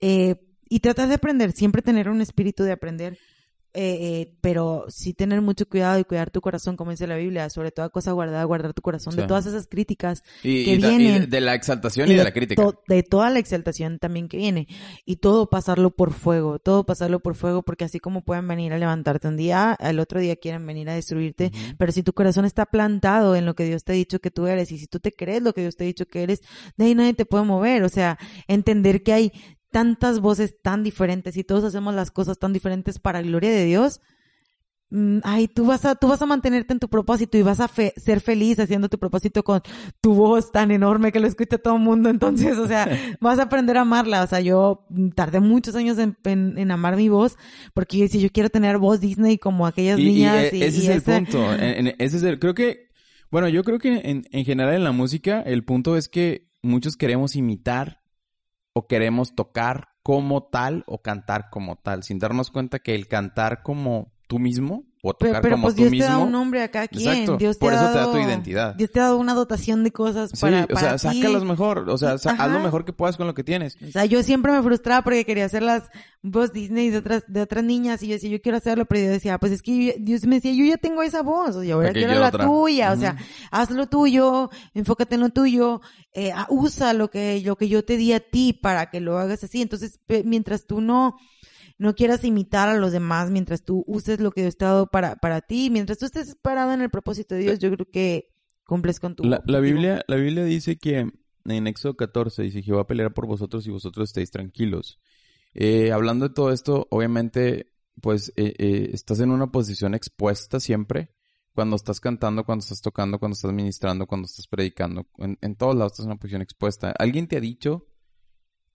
Speaker 2: eh, y tratar de aprender, siempre tener un espíritu de aprender. Eh, eh, pero sí tener mucho cuidado y cuidar tu corazón, como dice la Biblia, sobre toda cosa guardada, guardar tu corazón
Speaker 1: Sí.
Speaker 2: de todas esas críticas
Speaker 1: y,
Speaker 2: que
Speaker 1: y ta- y
Speaker 2: vienen.
Speaker 1: de, la exaltación y, de, la crítica.
Speaker 2: to- de toda la exaltación también que viene. Y todo pasarlo por fuego, todo pasarlo por fuego, porque así como pueden venir a levantarte un día, al otro día quieren venir a destruirte, pero si tu corazón está plantado en lo que Dios te ha dicho que tú eres, y si tú te crees lo que Dios te ha dicho que eres, de ahí nadie te puede mover. O sea, entender que hay tantas voces tan diferentes y todos hacemos las cosas tan diferentes para gloria de Dios. mm, Ay, tú vas a, tú vas a mantenerte en tu propósito y vas a fe- ser feliz haciendo tu propósito con tu voz tan enorme que lo escucha todo el mundo. Entonces, o sea, vas a aprender a amarla. O sea, yo tardé muchos años en, en- en amar mi voz porque yo decía, yo quiero tener voz Disney como aquellas
Speaker 1: Y, y,
Speaker 2: niñas.
Speaker 1: eh,
Speaker 2: y,
Speaker 1: ese
Speaker 2: y
Speaker 1: es el
Speaker 2: esa-
Speaker 1: punto. En- ese es el, creo que, bueno, yo creo que en, en general en la música el punto es que muchos queremos imitar o queremos tocar como tal o cantar como tal, sin darnos cuenta que el cantar como tú mismo o
Speaker 2: Pero,
Speaker 1: tocar
Speaker 2: pero
Speaker 1: como
Speaker 2: pues
Speaker 1: tú
Speaker 2: Dios
Speaker 1: mismo.
Speaker 2: te da un nombre a cada quien.
Speaker 1: Exacto.
Speaker 2: Dios te
Speaker 1: Por
Speaker 2: ha
Speaker 1: eso te da tu
Speaker 2: dado-
Speaker 1: identidad.
Speaker 2: Dios te ha dado una dotación de cosas
Speaker 1: Sí,
Speaker 2: para,
Speaker 1: o
Speaker 2: para
Speaker 1: sea,
Speaker 2: ti.
Speaker 1: sácalos mejor, o sea, sa- haz lo mejor que puedas con lo que tienes.
Speaker 2: O sea, yo siempre me frustraba porque quería hacer las voz Disney de otras, de otras niñas y yo decía, yo quiero hacerlo, pero yo decía, pues es que yo- Dios me decía, yo ya tengo esa voz, o sea, ahora
Speaker 1: ¿Para qué
Speaker 2: quiero la
Speaker 1: otra?
Speaker 2: tuya, o sea, haz lo tuyo, enfócate en lo tuyo, eh, usa lo que, lo que yo te di a ti para que lo hagas así. Entonces, mientras tú no, no quieras imitar a los demás, mientras tú uses lo que Dios te ha dado para, para ti, mientras tú estés parado en el propósito de Dios, yo creo que cumples con tu
Speaker 1: La. Biblia, la Biblia dice que en Éxodo 14 dice Jehová peleará por vosotros y vosotros estéis tranquilos. Eh, hablando de todo esto, obviamente, pues eh, eh, estás en una posición expuesta siempre. Cuando estás cantando, cuando estás tocando, cuando estás ministrando, cuando estás predicando. En, en todos lados estás en una posición expuesta. ¿Alguien te ha dicho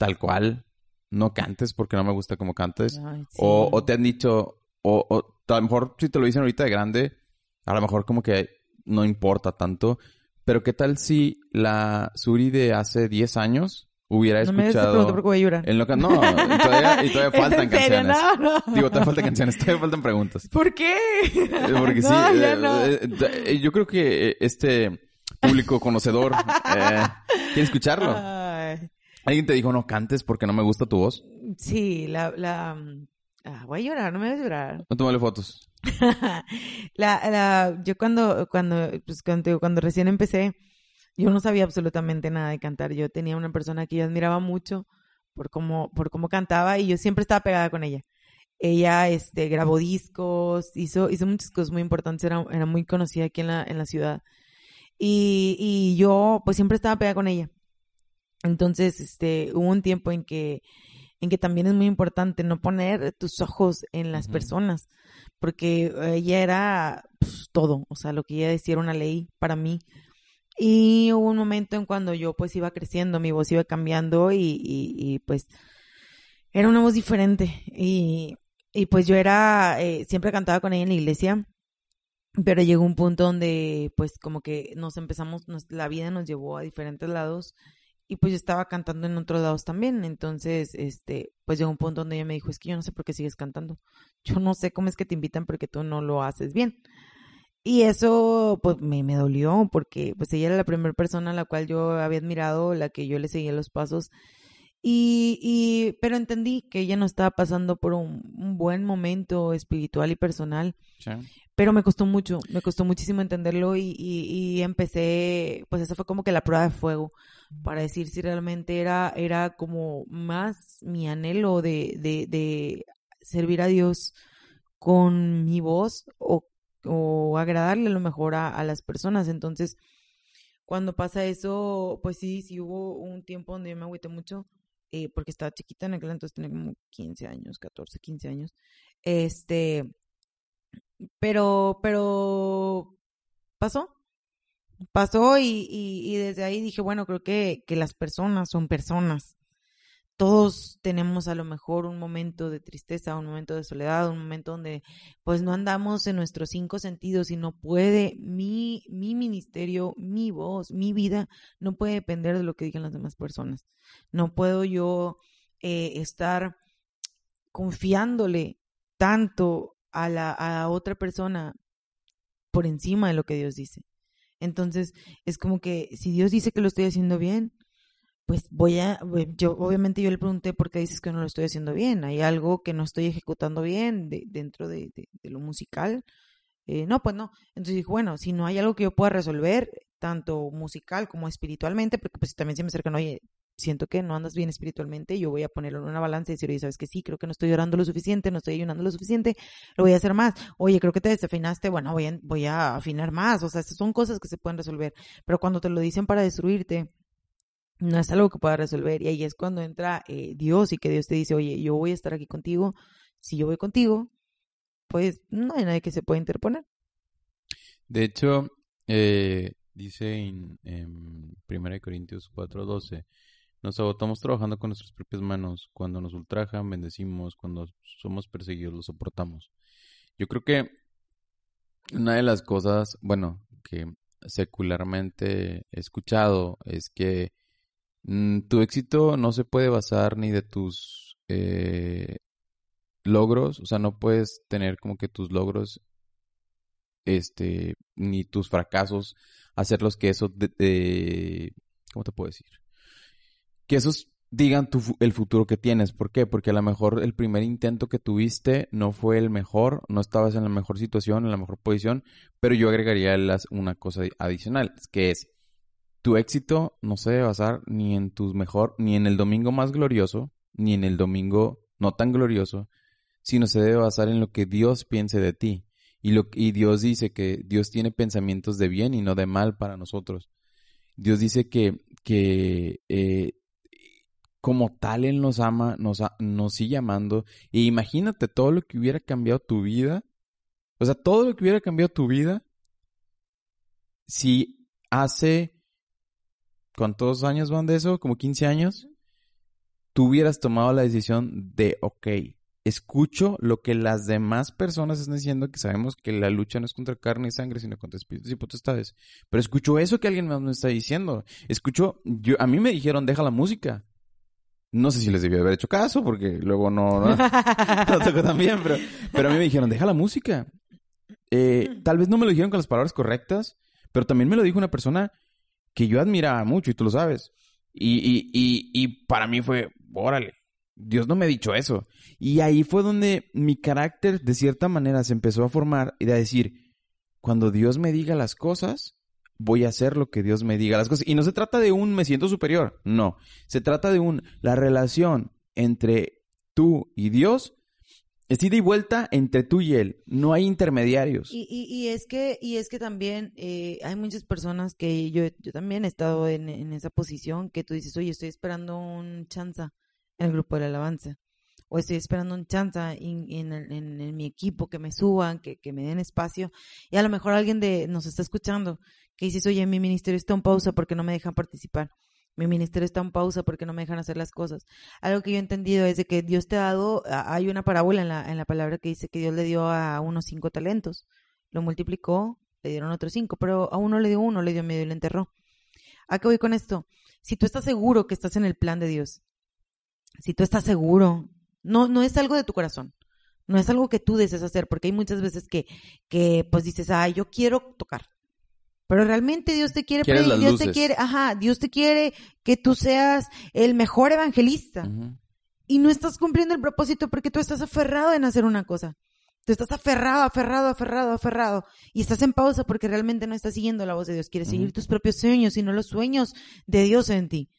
Speaker 1: tal cual, no cantes porque no me gusta como cantes?
Speaker 2: Ay, sí.
Speaker 1: O, o te han dicho, o, o a lo mejor si te lo dicen ahorita de grande, a lo mejor como que no importa tanto. Pero ¿qué tal si la Suri de hace 10 años hubiera
Speaker 2: no me des esa
Speaker 1: escuchado...
Speaker 2: pregunta porque voy a llorar.
Speaker 1: en lo que, no, y todavía, y todavía
Speaker 2: ¿Es
Speaker 1: faltan canciones.
Speaker 2: No, no.
Speaker 1: Digo, todavía faltan canciones, todavía faltan preguntas.
Speaker 2: ¿Por qué?
Speaker 1: Eh, Porque sí,
Speaker 2: No,
Speaker 1: eh,
Speaker 2: no.
Speaker 1: eh, eh, yo creo que este público conocedor eh, quiere escucharlo. Alguien te dijo, no cantes porque no me gusta tu voz.
Speaker 2: sí, la, la, ah, voy a llorar, no me voy a llorar.
Speaker 1: No tómale fotos.
Speaker 2: la, la, yo cuando, cuando, pues cuando, cuando recién empecé, yo no sabía absolutamente nada de cantar. Yo tenía una persona que yo admiraba mucho por cómo, por cómo cantaba y yo siempre estaba pegada con ella. Ella este, grabó discos, hizo, hizo muchas cosas muy importantes, era, era muy conocida aquí en la, en la ciudad. Y, y yo pues siempre estaba pegada con ella. Entonces, este, hubo un tiempo en que, en que también es muy importante no poner tus ojos en las personas, porque ella era pues, todo, o sea, lo que ella decía era una ley para mí. Y hubo un momento en cuando yo pues iba creciendo, mi voz iba cambiando y, y, pues era una voz diferente. Y, y pues yo era, eh, siempre cantaba con ella en la iglesia, pero llegó un punto donde pues como que nos empezamos, la vida nos llevó a diferentes lados y pues yo estaba cantando en otros lados también. Entonces, este, pues llegó un punto donde ella me dijo, es que yo no sé por qué sigues cantando. Yo no sé cómo es que te invitan porque tú no lo haces bien. Y eso, pues, me, me dolió porque, pues, ella era la primera persona a la cual yo había admirado, la que yo le seguía los pasos. Y, y, pero entendí que ella no estaba pasando por un, buen momento espiritual y personal. Pero me costó mucho, me costó muchísimo entenderlo y, y, y, empecé, pues esa fue como que la prueba de fuego para decir si realmente era, era como más mi anhelo de, de, de servir a Dios con mi voz o o agradarle a lo mejor a, las personas. Entonces, cuando pasa eso, pues sí, sí hubo un tiempo donde yo me agüité mucho, eh, porque estaba chiquita en aquel entonces tenía como 15 años, 14, 15 años. Este, pero, pero pasó, pasó y, y, y desde ahí dije, bueno, creo que, que las personas son personas todos tenemos a lo mejor un momento de tristeza, un momento de soledad, un momento donde pues no andamos en nuestros cinco sentidos y no puede mi, mi ministerio, mi voz, mi vida, no puede depender de lo que digan las demás personas. No puedo yo eh, estar confiándole tanto a la a otra persona por encima de lo que Dios dice. Entonces, es como que si Dios dice que lo estoy haciendo bien, pues voy a, yo obviamente yo le pregunté por qué dices que no lo estoy haciendo bien, hay algo que no estoy ejecutando bien dentro de, lo musical. Eh, no, pues no. Entonces dije, bueno, si no hay algo que yo pueda resolver, tanto musical como espiritualmente, porque pues también se me acercan, oye, siento que no andas bien espiritualmente, yo voy a ponerlo en una balanza y decir, oye, sabes que sí, creo que no estoy orando lo suficiente, no estoy ayunando lo suficiente, lo voy a hacer más. Oye, creo que te desafinaste, bueno, voy a, voy a afinar más. O sea, son cosas que se pueden resolver. Pero cuando te lo dicen para destruirte, no es algo que pueda resolver. Y ahí es cuando entra eh, Dios y que Dios te dice, oye, yo voy a estar aquí contigo. Si yo voy contigo, pues no hay nadie que se pueda interponer.
Speaker 1: De hecho, eh, dice en, 1 Corintios 4:12, nos agotamos trabajando con nuestras propias manos. Cuando nos ultrajan, bendecimos. Cuando somos perseguidos, lo soportamos. Yo creo que una de las cosas, bueno, que secularmente he escuchado es que Mm, tu éxito no se puede basar ni de tus eh, logros, o sea, no puedes tener como que tus logros, este, ni tus fracasos, hacerlos que eso de, ¿cómo te puedo decir? Que esos digan el futuro que tienes. ¿Por qué? Porque a lo mejor el primer intento que tuviste no fue el mejor, no estabas en la mejor situación, en la mejor posición, pero yo agregaría las, una cosa adicional, que es, tu éxito no se debe basar ni en tus mejor, ni en el domingo más glorioso, ni en el domingo no tan glorioso, sino se debe basar en lo que Dios piense de ti. Y, lo, y Dios dice que Dios tiene pensamientos de bien y no de mal para nosotros. Dios dice que, que eh, como tal Él nos ama, nos, nos sigue amando. E imagínate todo lo que hubiera cambiado tu vida. O sea, todo lo que hubiera cambiado tu vida si hace ¿cuántos años van de eso? Como 15 años. Tú hubieras tomado la decisión de, ok, escucho lo que las demás personas están diciendo, que sabemos que la lucha no es contra carne y sangre, sino contra espíritus y potestades. Pero escucho eso que alguien más me está diciendo. Escucho, yo, a mí me dijeron, deja la música. No sé si les debió haber hecho caso, porque luego no, no, tocó tan bien, pero, pero a mí me dijeron, deja la música. Eh, tal vez no me lo dijeron con las palabras correctas, pero también me lo dijo una persona que yo admiraba mucho y tú lo sabes. Y, y, y, y para mí fue, órale, Dios no me ha dicho eso. Y ahí fue donde mi carácter de cierta manera se empezó a formar y a decir, cuando Dios me diga las cosas, voy a hacer lo que Dios me diga las cosas. Y no se trata de un me siento superior, no. Se trata de un, la relación entre tú y Dios Es ida y vuelta entre tú y él. No hay intermediarios.
Speaker 2: Y, es que, y es que también eh, hay muchas personas que yo, yo también he estado en, esa posición que tú dices, oye, estoy esperando un chanza en el grupo de la alabanza. O estoy esperando un chanza en, en- en mi equipo, que me suban, que, que me den espacio. Y a lo mejor alguien de nos está escuchando que dices, oye, mi ministerio está en pausa porque no me dejan participar. Mi ministerio está en pausa porque no me dejan hacer las cosas. Algo que yo he entendido es de que Dios te ha dado, hay una parábola en la, en la palabra que dice que Dios le dio a unos cinco talentos, lo multiplicó, le dieron otros cinco, pero a uno le dio uno, le dio medio y le enterró. ¿A qué voy con esto? Si tú estás seguro que estás en el plan de Dios, si tú estás seguro, no, no es algo de tu corazón, no es algo que tú desees hacer, porque hay muchas veces que, que pues dices, ah, yo quiero tocar. Pero realmente Dios te quiere,
Speaker 1: las
Speaker 2: Dios te quiere, ajá, Dios te quiere que tú seas el mejor evangelista y no estás cumpliendo el propósito porque tú estás aferrado en hacer una cosa. Tú estás aferrado, aferrado, aferrado, aferrado. Y estás en pausa porque realmente no estás siguiendo la voz de Dios. Quieres seguir tus propios sueños y no los sueños de Dios en ti.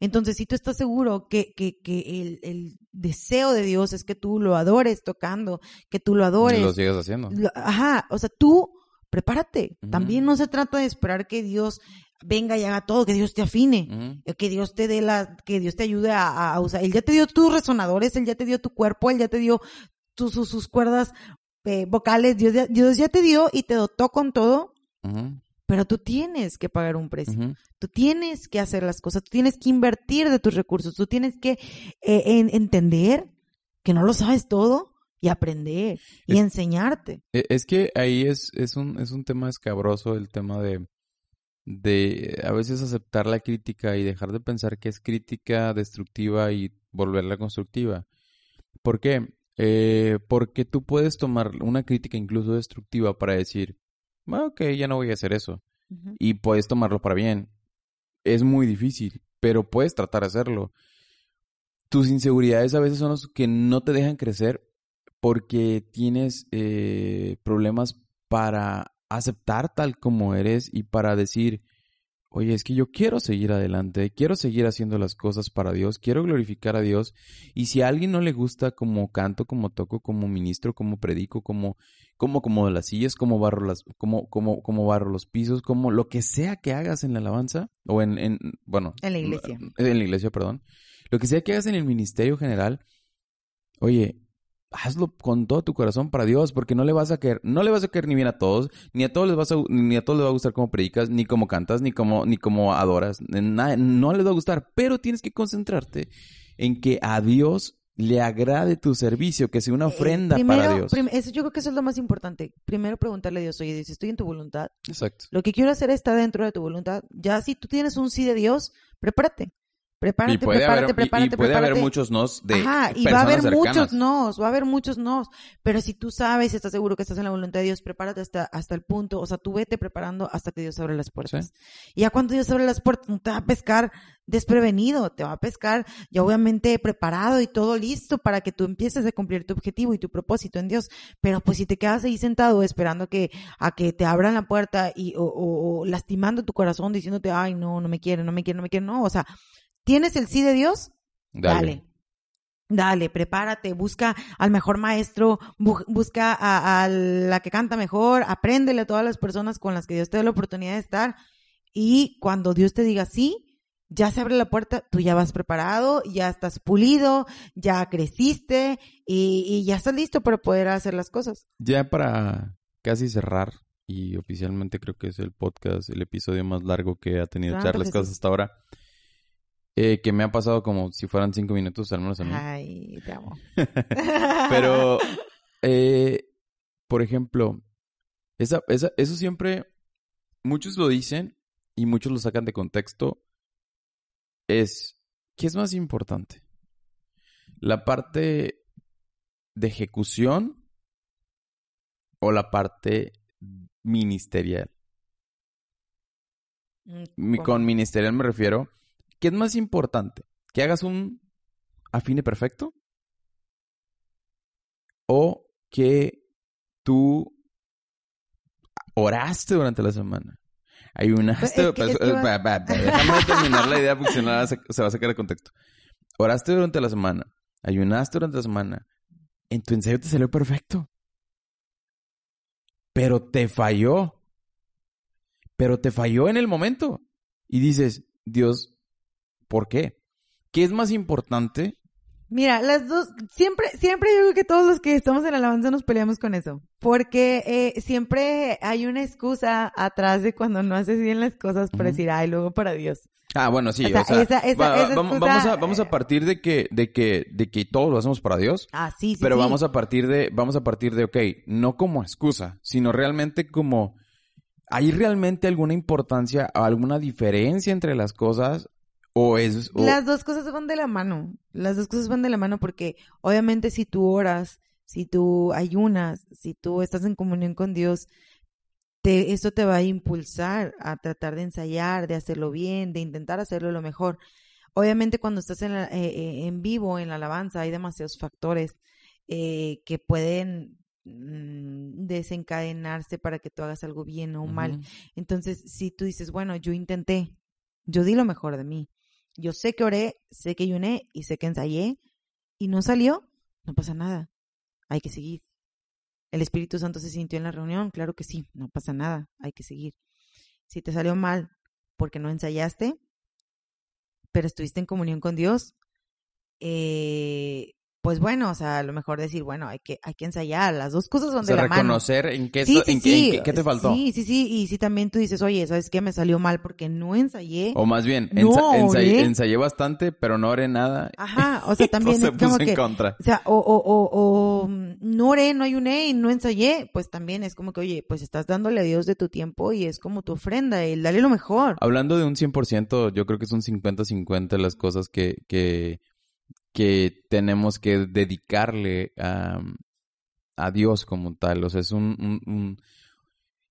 Speaker 2: Entonces, si tú estás seguro que, que, que el, el deseo de Dios es que tú lo adores tocando, que tú lo adores,
Speaker 1: Y lo sigues haciendo.
Speaker 2: lo- ajá, o sea, tú prepárate. También no se trata de esperar que Dios venga y haga todo, que Dios te afine que Dios te dé la, que Dios te ayude a, usar. Él ya te dio tus resonadores, él ya te dio tu cuerpo, él ya te dio tus, sus, sus cuerdas eh, vocales, Dios ya, Dios ya te dio y te dotó con todo, pero tú tienes que pagar un precio. Tú tienes que hacer las cosas, tú tienes que invertir de tus recursos, tú tienes que eh, en- entender que no lo sabes todo y aprender y
Speaker 1: Es-
Speaker 2: enseñarte.
Speaker 1: E- Es que ahí es, es un, es un tema escabroso el tema de, de a veces aceptar la crítica y dejar de pensar que es crítica destructiva y volverla constructiva. ¿Por qué? Eh, porque tú puedes tomar una crítica incluso destructiva para decir, "Ah, ok, ya no voy a hacer eso. Y puedes tomarlo para bien. Es muy difícil, pero puedes tratar de hacerlo. Tus inseguridades a veces son los que no te dejan crecer porque tienes eh, problemas para aceptar tal como eres y para decir, oye, es que yo quiero seguir adelante, quiero seguir haciendo las cosas para Dios, quiero glorificar a Dios. Y si a alguien no le gusta como canto, como toco, como ministro, como predico, como, como acomodo las sillas, como barro las, como, como, como barro los pisos, como lo que sea que hagas en la alabanza, o en, en bueno,
Speaker 2: En la iglesia.
Speaker 1: en la iglesia, perdón. Lo que sea que hagas en el ministerio general, oye, hazlo con todo tu corazón para Dios, porque no le vas a caer, no le vas a caer ni bien a todos, ni a todos les vas a, ni a todos les va a gustar cómo predicas, ni cómo cantas, ni cómo, ni cómo adoras, nada, no les va a gustar, pero tienes que concentrarte en que a Dios le agrade tu servicio, que sea una
Speaker 2: Eh,
Speaker 1: ofrenda
Speaker 2: primero,
Speaker 1: para Dios.
Speaker 2: prim- eso, yo creo que eso es lo más importante. Primero preguntarle a Dios, oye, Dios, estoy en tu voluntad.
Speaker 1: Exacto.
Speaker 2: Lo que quiero hacer está dentro de tu voluntad. Ya si tú tienes un sí de Dios, prepárate. Prepárate,
Speaker 1: Y puede,
Speaker 2: prepárate,
Speaker 1: haber, y-
Speaker 2: prepárate,
Speaker 1: y puede haber muchos nos de
Speaker 2: Ajá, y va a haber
Speaker 1: cercanas.
Speaker 2: muchos nos, va a haber muchos nos. Pero si tú sabes, estás seguro que estás en la voluntad de Dios, prepárate hasta, hasta el punto, o sea, tú vete preparando hasta que Dios abre las puertas. Y ya cuando Dios abre las puertas, no te va a pescar desprevenido, te va a pescar ya obviamente preparado y todo listo para que tú empieces a cumplir tu objetivo y tu propósito en Dios. Pero pues si te quedas ahí sentado esperando que, a que te abran la puerta y, o, o- o lastimando tu corazón diciéndote, ay, no, no me quiere, no me quiere, no me quiere, no, o sea, ¿tienes el sí de Dios? Dale. Dale, prepárate, busca al mejor maestro, bu- busca a, a la que canta mejor, apréndele a todas las personas con las que Dios te da la oportunidad de estar y cuando Dios te diga sí, ya se abre la puerta, tú ya vas preparado, ya estás pulido, ya creciste y, y ya estás listo para poder hacer las cosas.
Speaker 1: Ya para casi cerrar, y oficialmente creo que es el podcast, el episodio más largo que ha tenido Charles Casas hasta ahora, eh, que me ha pasado como si fueran cinco minutos, al menos a mí.
Speaker 2: Ay, te amo.
Speaker 1: Pero, eh, por ejemplo, esa, esa, eso siempre, muchos lo dicen y muchos lo sacan de contexto, es, ¿qué es más importante? ¿La parte de ejecución o la parte ministerial? Mi-
Speaker 2: ¿Cómo?
Speaker 1: con ministerial me refiero, ¿qué es más importante? ¿Que hagas un afine perfecto? ¿O que tú oraste durante la semana? Ayunaste...
Speaker 2: Es que- es que va-
Speaker 1: déjame terminar la idea porque si no se va a sacar de contexto. Oraste durante la semana. Ayunaste durante la semana. en tu ensayo te salió perfecto. Pero te falló. Pero te falló en el momento. Y dices, Dios, ¿por qué? ¿Qué es más importante?
Speaker 2: Mira, las dos, siempre, siempre yo creo que todos los que estamos en la alabanza nos peleamos con eso. Porque eh, siempre hay una excusa atrás de cuando no haces bien las cosas para decir, ay, luego para Dios.
Speaker 1: Ah, bueno, sí,
Speaker 2: O sea,
Speaker 1: o sea,
Speaker 2: esa- esa-
Speaker 1: va-
Speaker 2: esa
Speaker 1: vamos,
Speaker 2: excusa-
Speaker 1: vamos a, vamos a partir de que, de que, de que todo lo hacemos para Dios.
Speaker 2: Ah, sí, sí.
Speaker 1: Pero
Speaker 2: sí.
Speaker 1: vamos a partir de, vamos a partir de, ok, no como excusa, sino realmente como, ¿hay realmente alguna importancia, alguna diferencia entre las cosas? O es, o-
Speaker 2: Las dos cosas van de la mano. Las dos cosas van de la mano porque obviamente si tú oras, si tú ayunas, si tú estás en comunión con Dios, te, eso te va a impulsar a tratar de ensayar, de hacerlo bien, de intentar hacerlo lo mejor. Obviamente cuando estás en, la- eh, eh, en vivo, en la alabanza, hay demasiados factores eh, que pueden mm, desencadenarse para que tú hagas algo bien o mal. Entonces, si tú dices, bueno, yo intenté, yo di lo mejor de mí, yo sé que oré, sé que ayuné y sé que ensayé y no salió, no pasa nada, hay que seguir. ¿El Espíritu Santo se sintió en la reunión? Claro que sí, no pasa nada, hay que seguir. Si te salió mal porque no ensayaste, pero estuviste en comunión con Dios, eh, pues bueno, o sea, a lo mejor decir, bueno, hay que, hay que ensayar, las dos cosas van
Speaker 1: O sea,
Speaker 2: de la mano.
Speaker 1: reconocer en qué,
Speaker 2: Sí,
Speaker 1: so-
Speaker 2: sí,
Speaker 1: en qué- en qué- qué te faltó.
Speaker 2: Sí, sí, sí. Y si también tú dices, oye, ¿sabes qué? Me salió mal porque no ensayé.
Speaker 1: O más bien,
Speaker 2: No,
Speaker 1: ensa- ensayé,
Speaker 2: ¿eh?
Speaker 1: ensayé bastante, pero no oré nada.
Speaker 2: Ajá, o sea, también
Speaker 1: Todo
Speaker 2: es
Speaker 1: se
Speaker 2: como
Speaker 1: en
Speaker 2: que,
Speaker 1: contra.
Speaker 2: o sea, o, o, o, o no oré, no ayuné y no ensayé, pues también es como que, oye, pues estás dándole a Dios de tu tiempo y es como tu ofrenda, el dale lo mejor.
Speaker 1: Hablando de un 100%, yo creo que es un 50-50 las cosas que, que, que tenemos que dedicarle a, a Dios como tal. O sea, es un, un- un-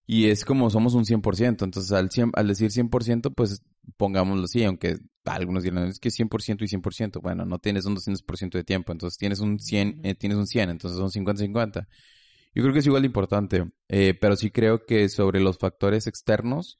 Speaker 1: Y es como somos un 100%. Entonces, al, 100 al decir 100%, pues pongámoslo así, aunque algunos dirán, es que 100% y 100%. Bueno, no tienes un 200% de tiempo, entonces tienes un 100, eh, tienes un 100, entonces son 50-50. Yo creo que es igual de importante, eh, pero sí creo que sobre los factores externos,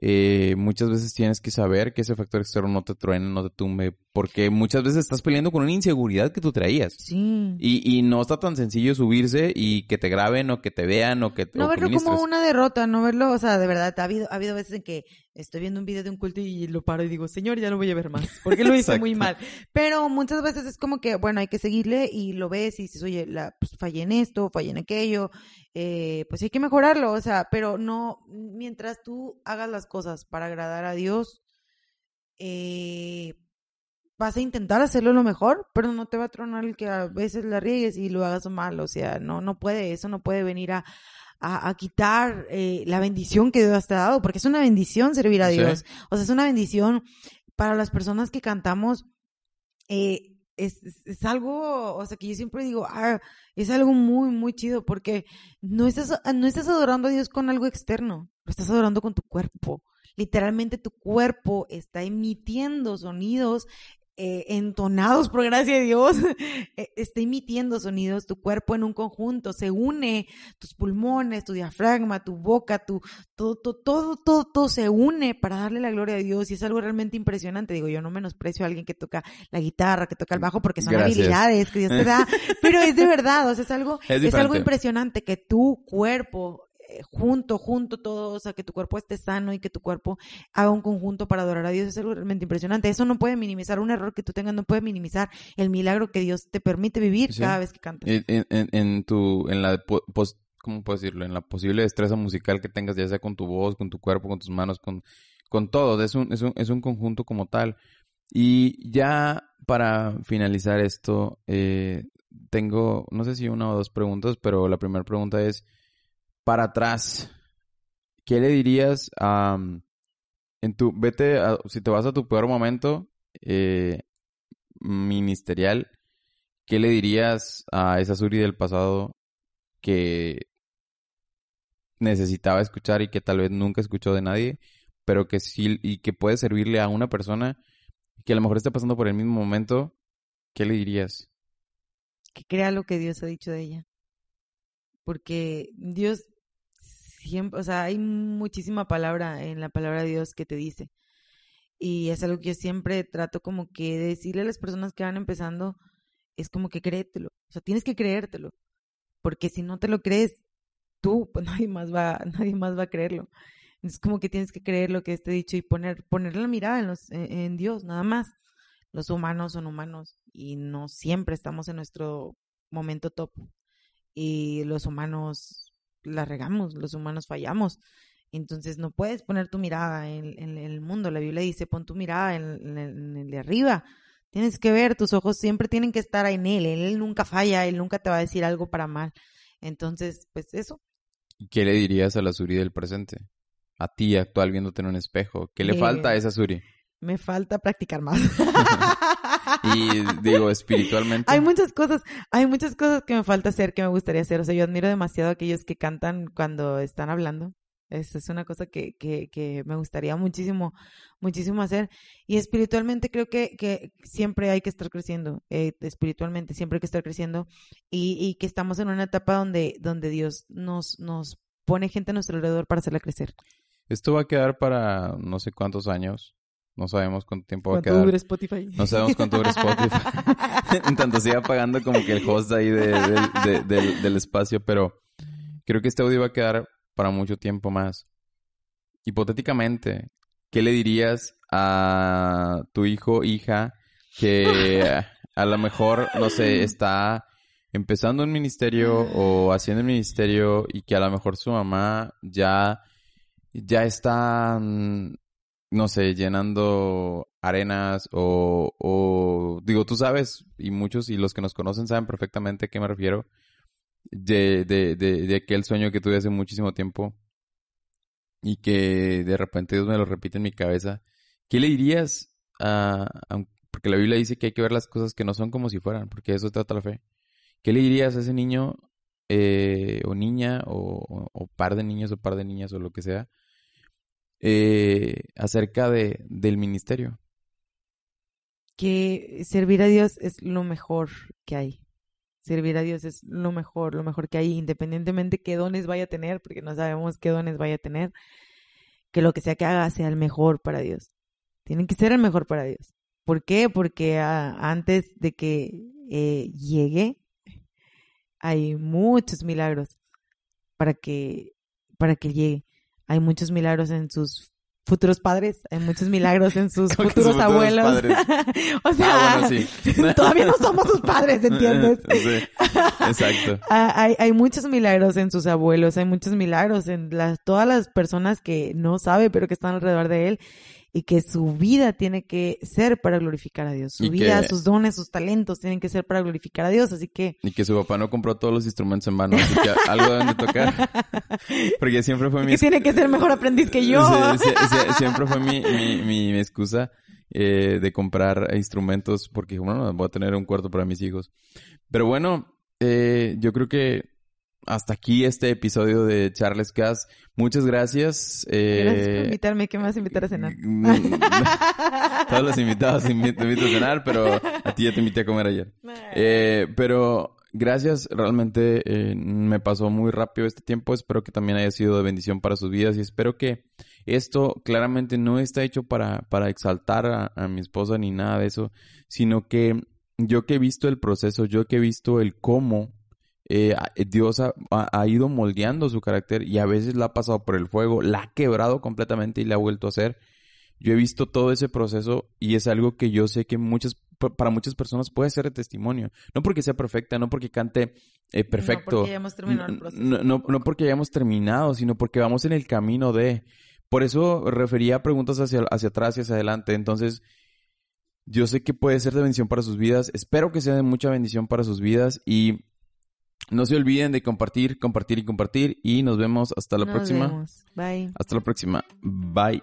Speaker 1: eh, muchas veces tienes que saber que ese factor externo no te truene, no te tumbe, porque muchas veces estás peleando con una inseguridad que tú traías.
Speaker 2: Sí.
Speaker 1: Y, y no está tan sencillo subirse y que te graben o que te vean o que
Speaker 2: No
Speaker 1: o
Speaker 2: verlo como una derrota, no verlo, o sea, de verdad, ha habido, ha habido veces en que estoy viendo un video de un culto y lo paro y digo, señor, ya no voy a ver más, porque lo hice muy mal. Pero muchas veces es como que, bueno, hay que seguirle y lo ves y dices, oye, la, pues fallé en esto, fallé en aquello, eh, pues hay que mejorarlo, o sea, pero no, mientras tú hagas las cosas para agradar a Dios, eh, vas a intentar hacerlo lo mejor, pero no te va a tronar el que a veces la riegues y lo hagas mal, o sea, no, no puede, eso no puede venir a, a, a quitar eh, la bendición que Dios te ha dado, porque es una bendición servir a
Speaker 1: Sí.
Speaker 2: Dios, o sea, es una bendición para las personas que cantamos, eh, es, es, es algo, o sea, que yo siempre digo, ah, es algo muy, muy chido, porque no estás, no estás adorando a Dios con algo externo, lo estás adorando con tu cuerpo. Literalmente tu cuerpo está emitiendo sonidos eh, entonados por gracia de Dios, eh, está emitiendo sonidos, tu cuerpo en un conjunto, se une, tus pulmones, tu diafragma, tu boca, tu, todo, todo, todo, todo, todo se une para darle la gloria a Dios y es algo realmente impresionante. Digo, yo no menosprecio a alguien que toca la guitarra, que toca el bajo, porque son
Speaker 1: Gracias.
Speaker 2: habilidades que Dios te da, pero es de verdad, o sea, es algo,
Speaker 1: Es
Speaker 2: es algo impresionante que tu cuerpo junto, junto todo, o sea, que tu cuerpo esté sano y que tu cuerpo haga un conjunto para adorar a Dios, es algo realmente impresionante. Eso no puede minimizar un error que tú tengas, no puede minimizar el milagro que Dios te permite vivir
Speaker 1: Sí.
Speaker 2: cada vez que cantas.
Speaker 1: En, en- tu, en la, po- pos- ¿cómo puedo decirlo? En la posible destreza musical que tengas, ya sea con tu voz, con tu cuerpo, con tus manos, con, con todo. Es un, es un, es un conjunto como tal. Y ya para finalizar esto, eh, tengo, no sé si una o dos preguntas, pero la primera pregunta es, para atrás, ¿qué le dirías a, en tu, vete, si te vas a tu peor momento eh, ministerial, ¿qué le dirías a esa Suri del pasado que necesitaba escuchar y que tal vez nunca escuchó de nadie, pero que sí y que puede servirle a una persona que a lo mejor esté pasando por el mismo momento? ¿Qué le dirías?
Speaker 2: Que crea lo que Dios ha dicho de ella. Porque Dios siempre, o sea, hay muchísima palabra en la palabra de Dios que te dice. Y es algo que yo siempre trato como que de decirle a las personas que van empezando, es como que créetelo. O sea, tienes que creértelo. Porque si no te lo crees, tú, pues nadie más va, nadie más va a creerlo. Es como que tienes que creer lo que esté dicho y poner, poner la mirada en, los, en Dios, nada más. Los humanos son humanos y no siempre estamos en nuestro momento top. Y los humanos la regamos, los humanos fallamos. Entonces no puedes poner tu mirada en, el mundo. La Biblia dice, pon tu mirada en, el de arriba. Tienes que ver, tus ojos siempre tienen que estar en Él. Él nunca falla, Él nunca te va a decir algo para mal. Entonces, pues eso.
Speaker 1: ¿Qué le dirías a la Suri del presente? A ti, actual, viéndote en un espejo. ¿Qué le falta a esa Suri?
Speaker 2: Me falta practicar más.
Speaker 1: y digo, espiritualmente.
Speaker 2: Hay muchas cosas, hay muchas cosas que me falta hacer, que me gustaría hacer. O sea, yo admiro demasiado a aquellos que cantan cuando están hablando. Esa es una cosa que, que, que, me gustaría muchísimo, muchísimo hacer. Y espiritualmente creo que, que siempre hay que estar creciendo, eh, espiritualmente siempre hay que estar creciendo y, y, que estamos en una etapa donde, donde Dios nos, nos pone gente a nuestro alrededor para hacerla crecer.
Speaker 1: Esto va a quedar para no sé cuántos años. No sabemos cuánto tiempo va a quedar.
Speaker 2: Spotify?
Speaker 1: No sabemos cuánto dure Spotify. en tanto siga pagando como que el host ahí de, del espacio, pero creo que este audio va a quedar para mucho tiempo más. Hipotéticamente, ¿qué le dirías a tu hijo, hija, que a lo mejor, no sé, está empezando un ministerio o haciendo un ministerio y que a lo mejor su mamá ya, ya está, mm, no sé, llenando arenas o, o, digo, tú sabes, y muchos y los que nos conocen saben perfectamente a qué me refiero, de, de, de, de aquel sueño que tuve hace muchísimo tiempo y que de repente Dios me lo repite en mi cabeza. ¿Qué le dirías a, porque la Biblia dice que hay que ver las cosas que no son como si fueran, porque eso trata la fe. ¿Qué le dirías a ese niño eh, o niña o, o, par de niños o par de niñas o lo que sea eh, acerca de, del ministerio?
Speaker 2: Que servir a Dios es lo mejor que hay servir a Dios es lo mejor, lo mejor que hay, independientemente qué dones vaya a tener, porque no sabemos qué dones vaya a tener, que lo que sea que haga sea el mejor para Dios. Tienen que ser el mejor para Dios. ¿Por qué? Porque ah, antes de que eh, llegue, hay muchos milagros para que, para que llegue. Hay muchos milagros en sus futuros padres, hay muchos milagros en sus futuros, abuelos. o sea, ah, todavía no somos sus padres, ¿entiendes?
Speaker 1: exacto.
Speaker 2: Ah, hay, hay muchos milagros en sus abuelos, hay muchos milagros en las, todas las personas que no sabe, pero que están alrededor de él y que su vida tiene que ser para glorificar a Dios. Su vida, sus dones, sus talentos tienen que ser para glorificar a Dios, así que...
Speaker 1: Y que su papá no compró todos los instrumentos en vano, así que algo deben de tocar. Porque siempre fue mi...
Speaker 2: Que tiene que ser mejor aprendiz que yo.
Speaker 1: siempre fue mi, mi, mi, excusa eh, de comprar instrumentos porque, bueno, voy a tener un cuarto para mis hijos. Pero bueno, eh, yo creo que hasta aquí este episodio de Charles Cass. Muchas gracias.
Speaker 2: Eh, gracias por invitarme. ¿Qué me vas a invitar a cenar?
Speaker 1: Todos los invitados te invito, a cenar, pero a ti ya te invité a comer ayer. Eh, pero gracias. Realmente eh, me pasó muy rápido este tiempo. Espero que también haya sido de bendición para sus vidas y espero que esto claramente no está hecho para, para exaltar a, a mi esposa ni nada de eso, sino que yo que he visto el proceso, yo que he visto el cómo eh, Dios ha, ido moldeando su carácter y a veces la ha pasado por el fuego, la ha quebrado completamente y la ha vuelto a hacer. Yo he visto todo ese proceso y es algo que yo sé que muchas, para muchas personas puede ser de testimonio. No porque sea perfecta, no porque cante eh, perfecto. No porque
Speaker 2: hayamos terminado el proceso.
Speaker 1: No, no, porque hayamos terminado, sino porque vamos en el camino de... Por eso refería preguntas hacia, hacia atrás y hacia adelante. Entonces, yo sé que puede ser de bendición para sus vidas. Espero que sea de mucha bendición para sus vidas y no se olviden de compartir, compartir y compartir. Y nos vemos hasta la próxima.
Speaker 2: Bye.
Speaker 1: Hasta la próxima. Bye.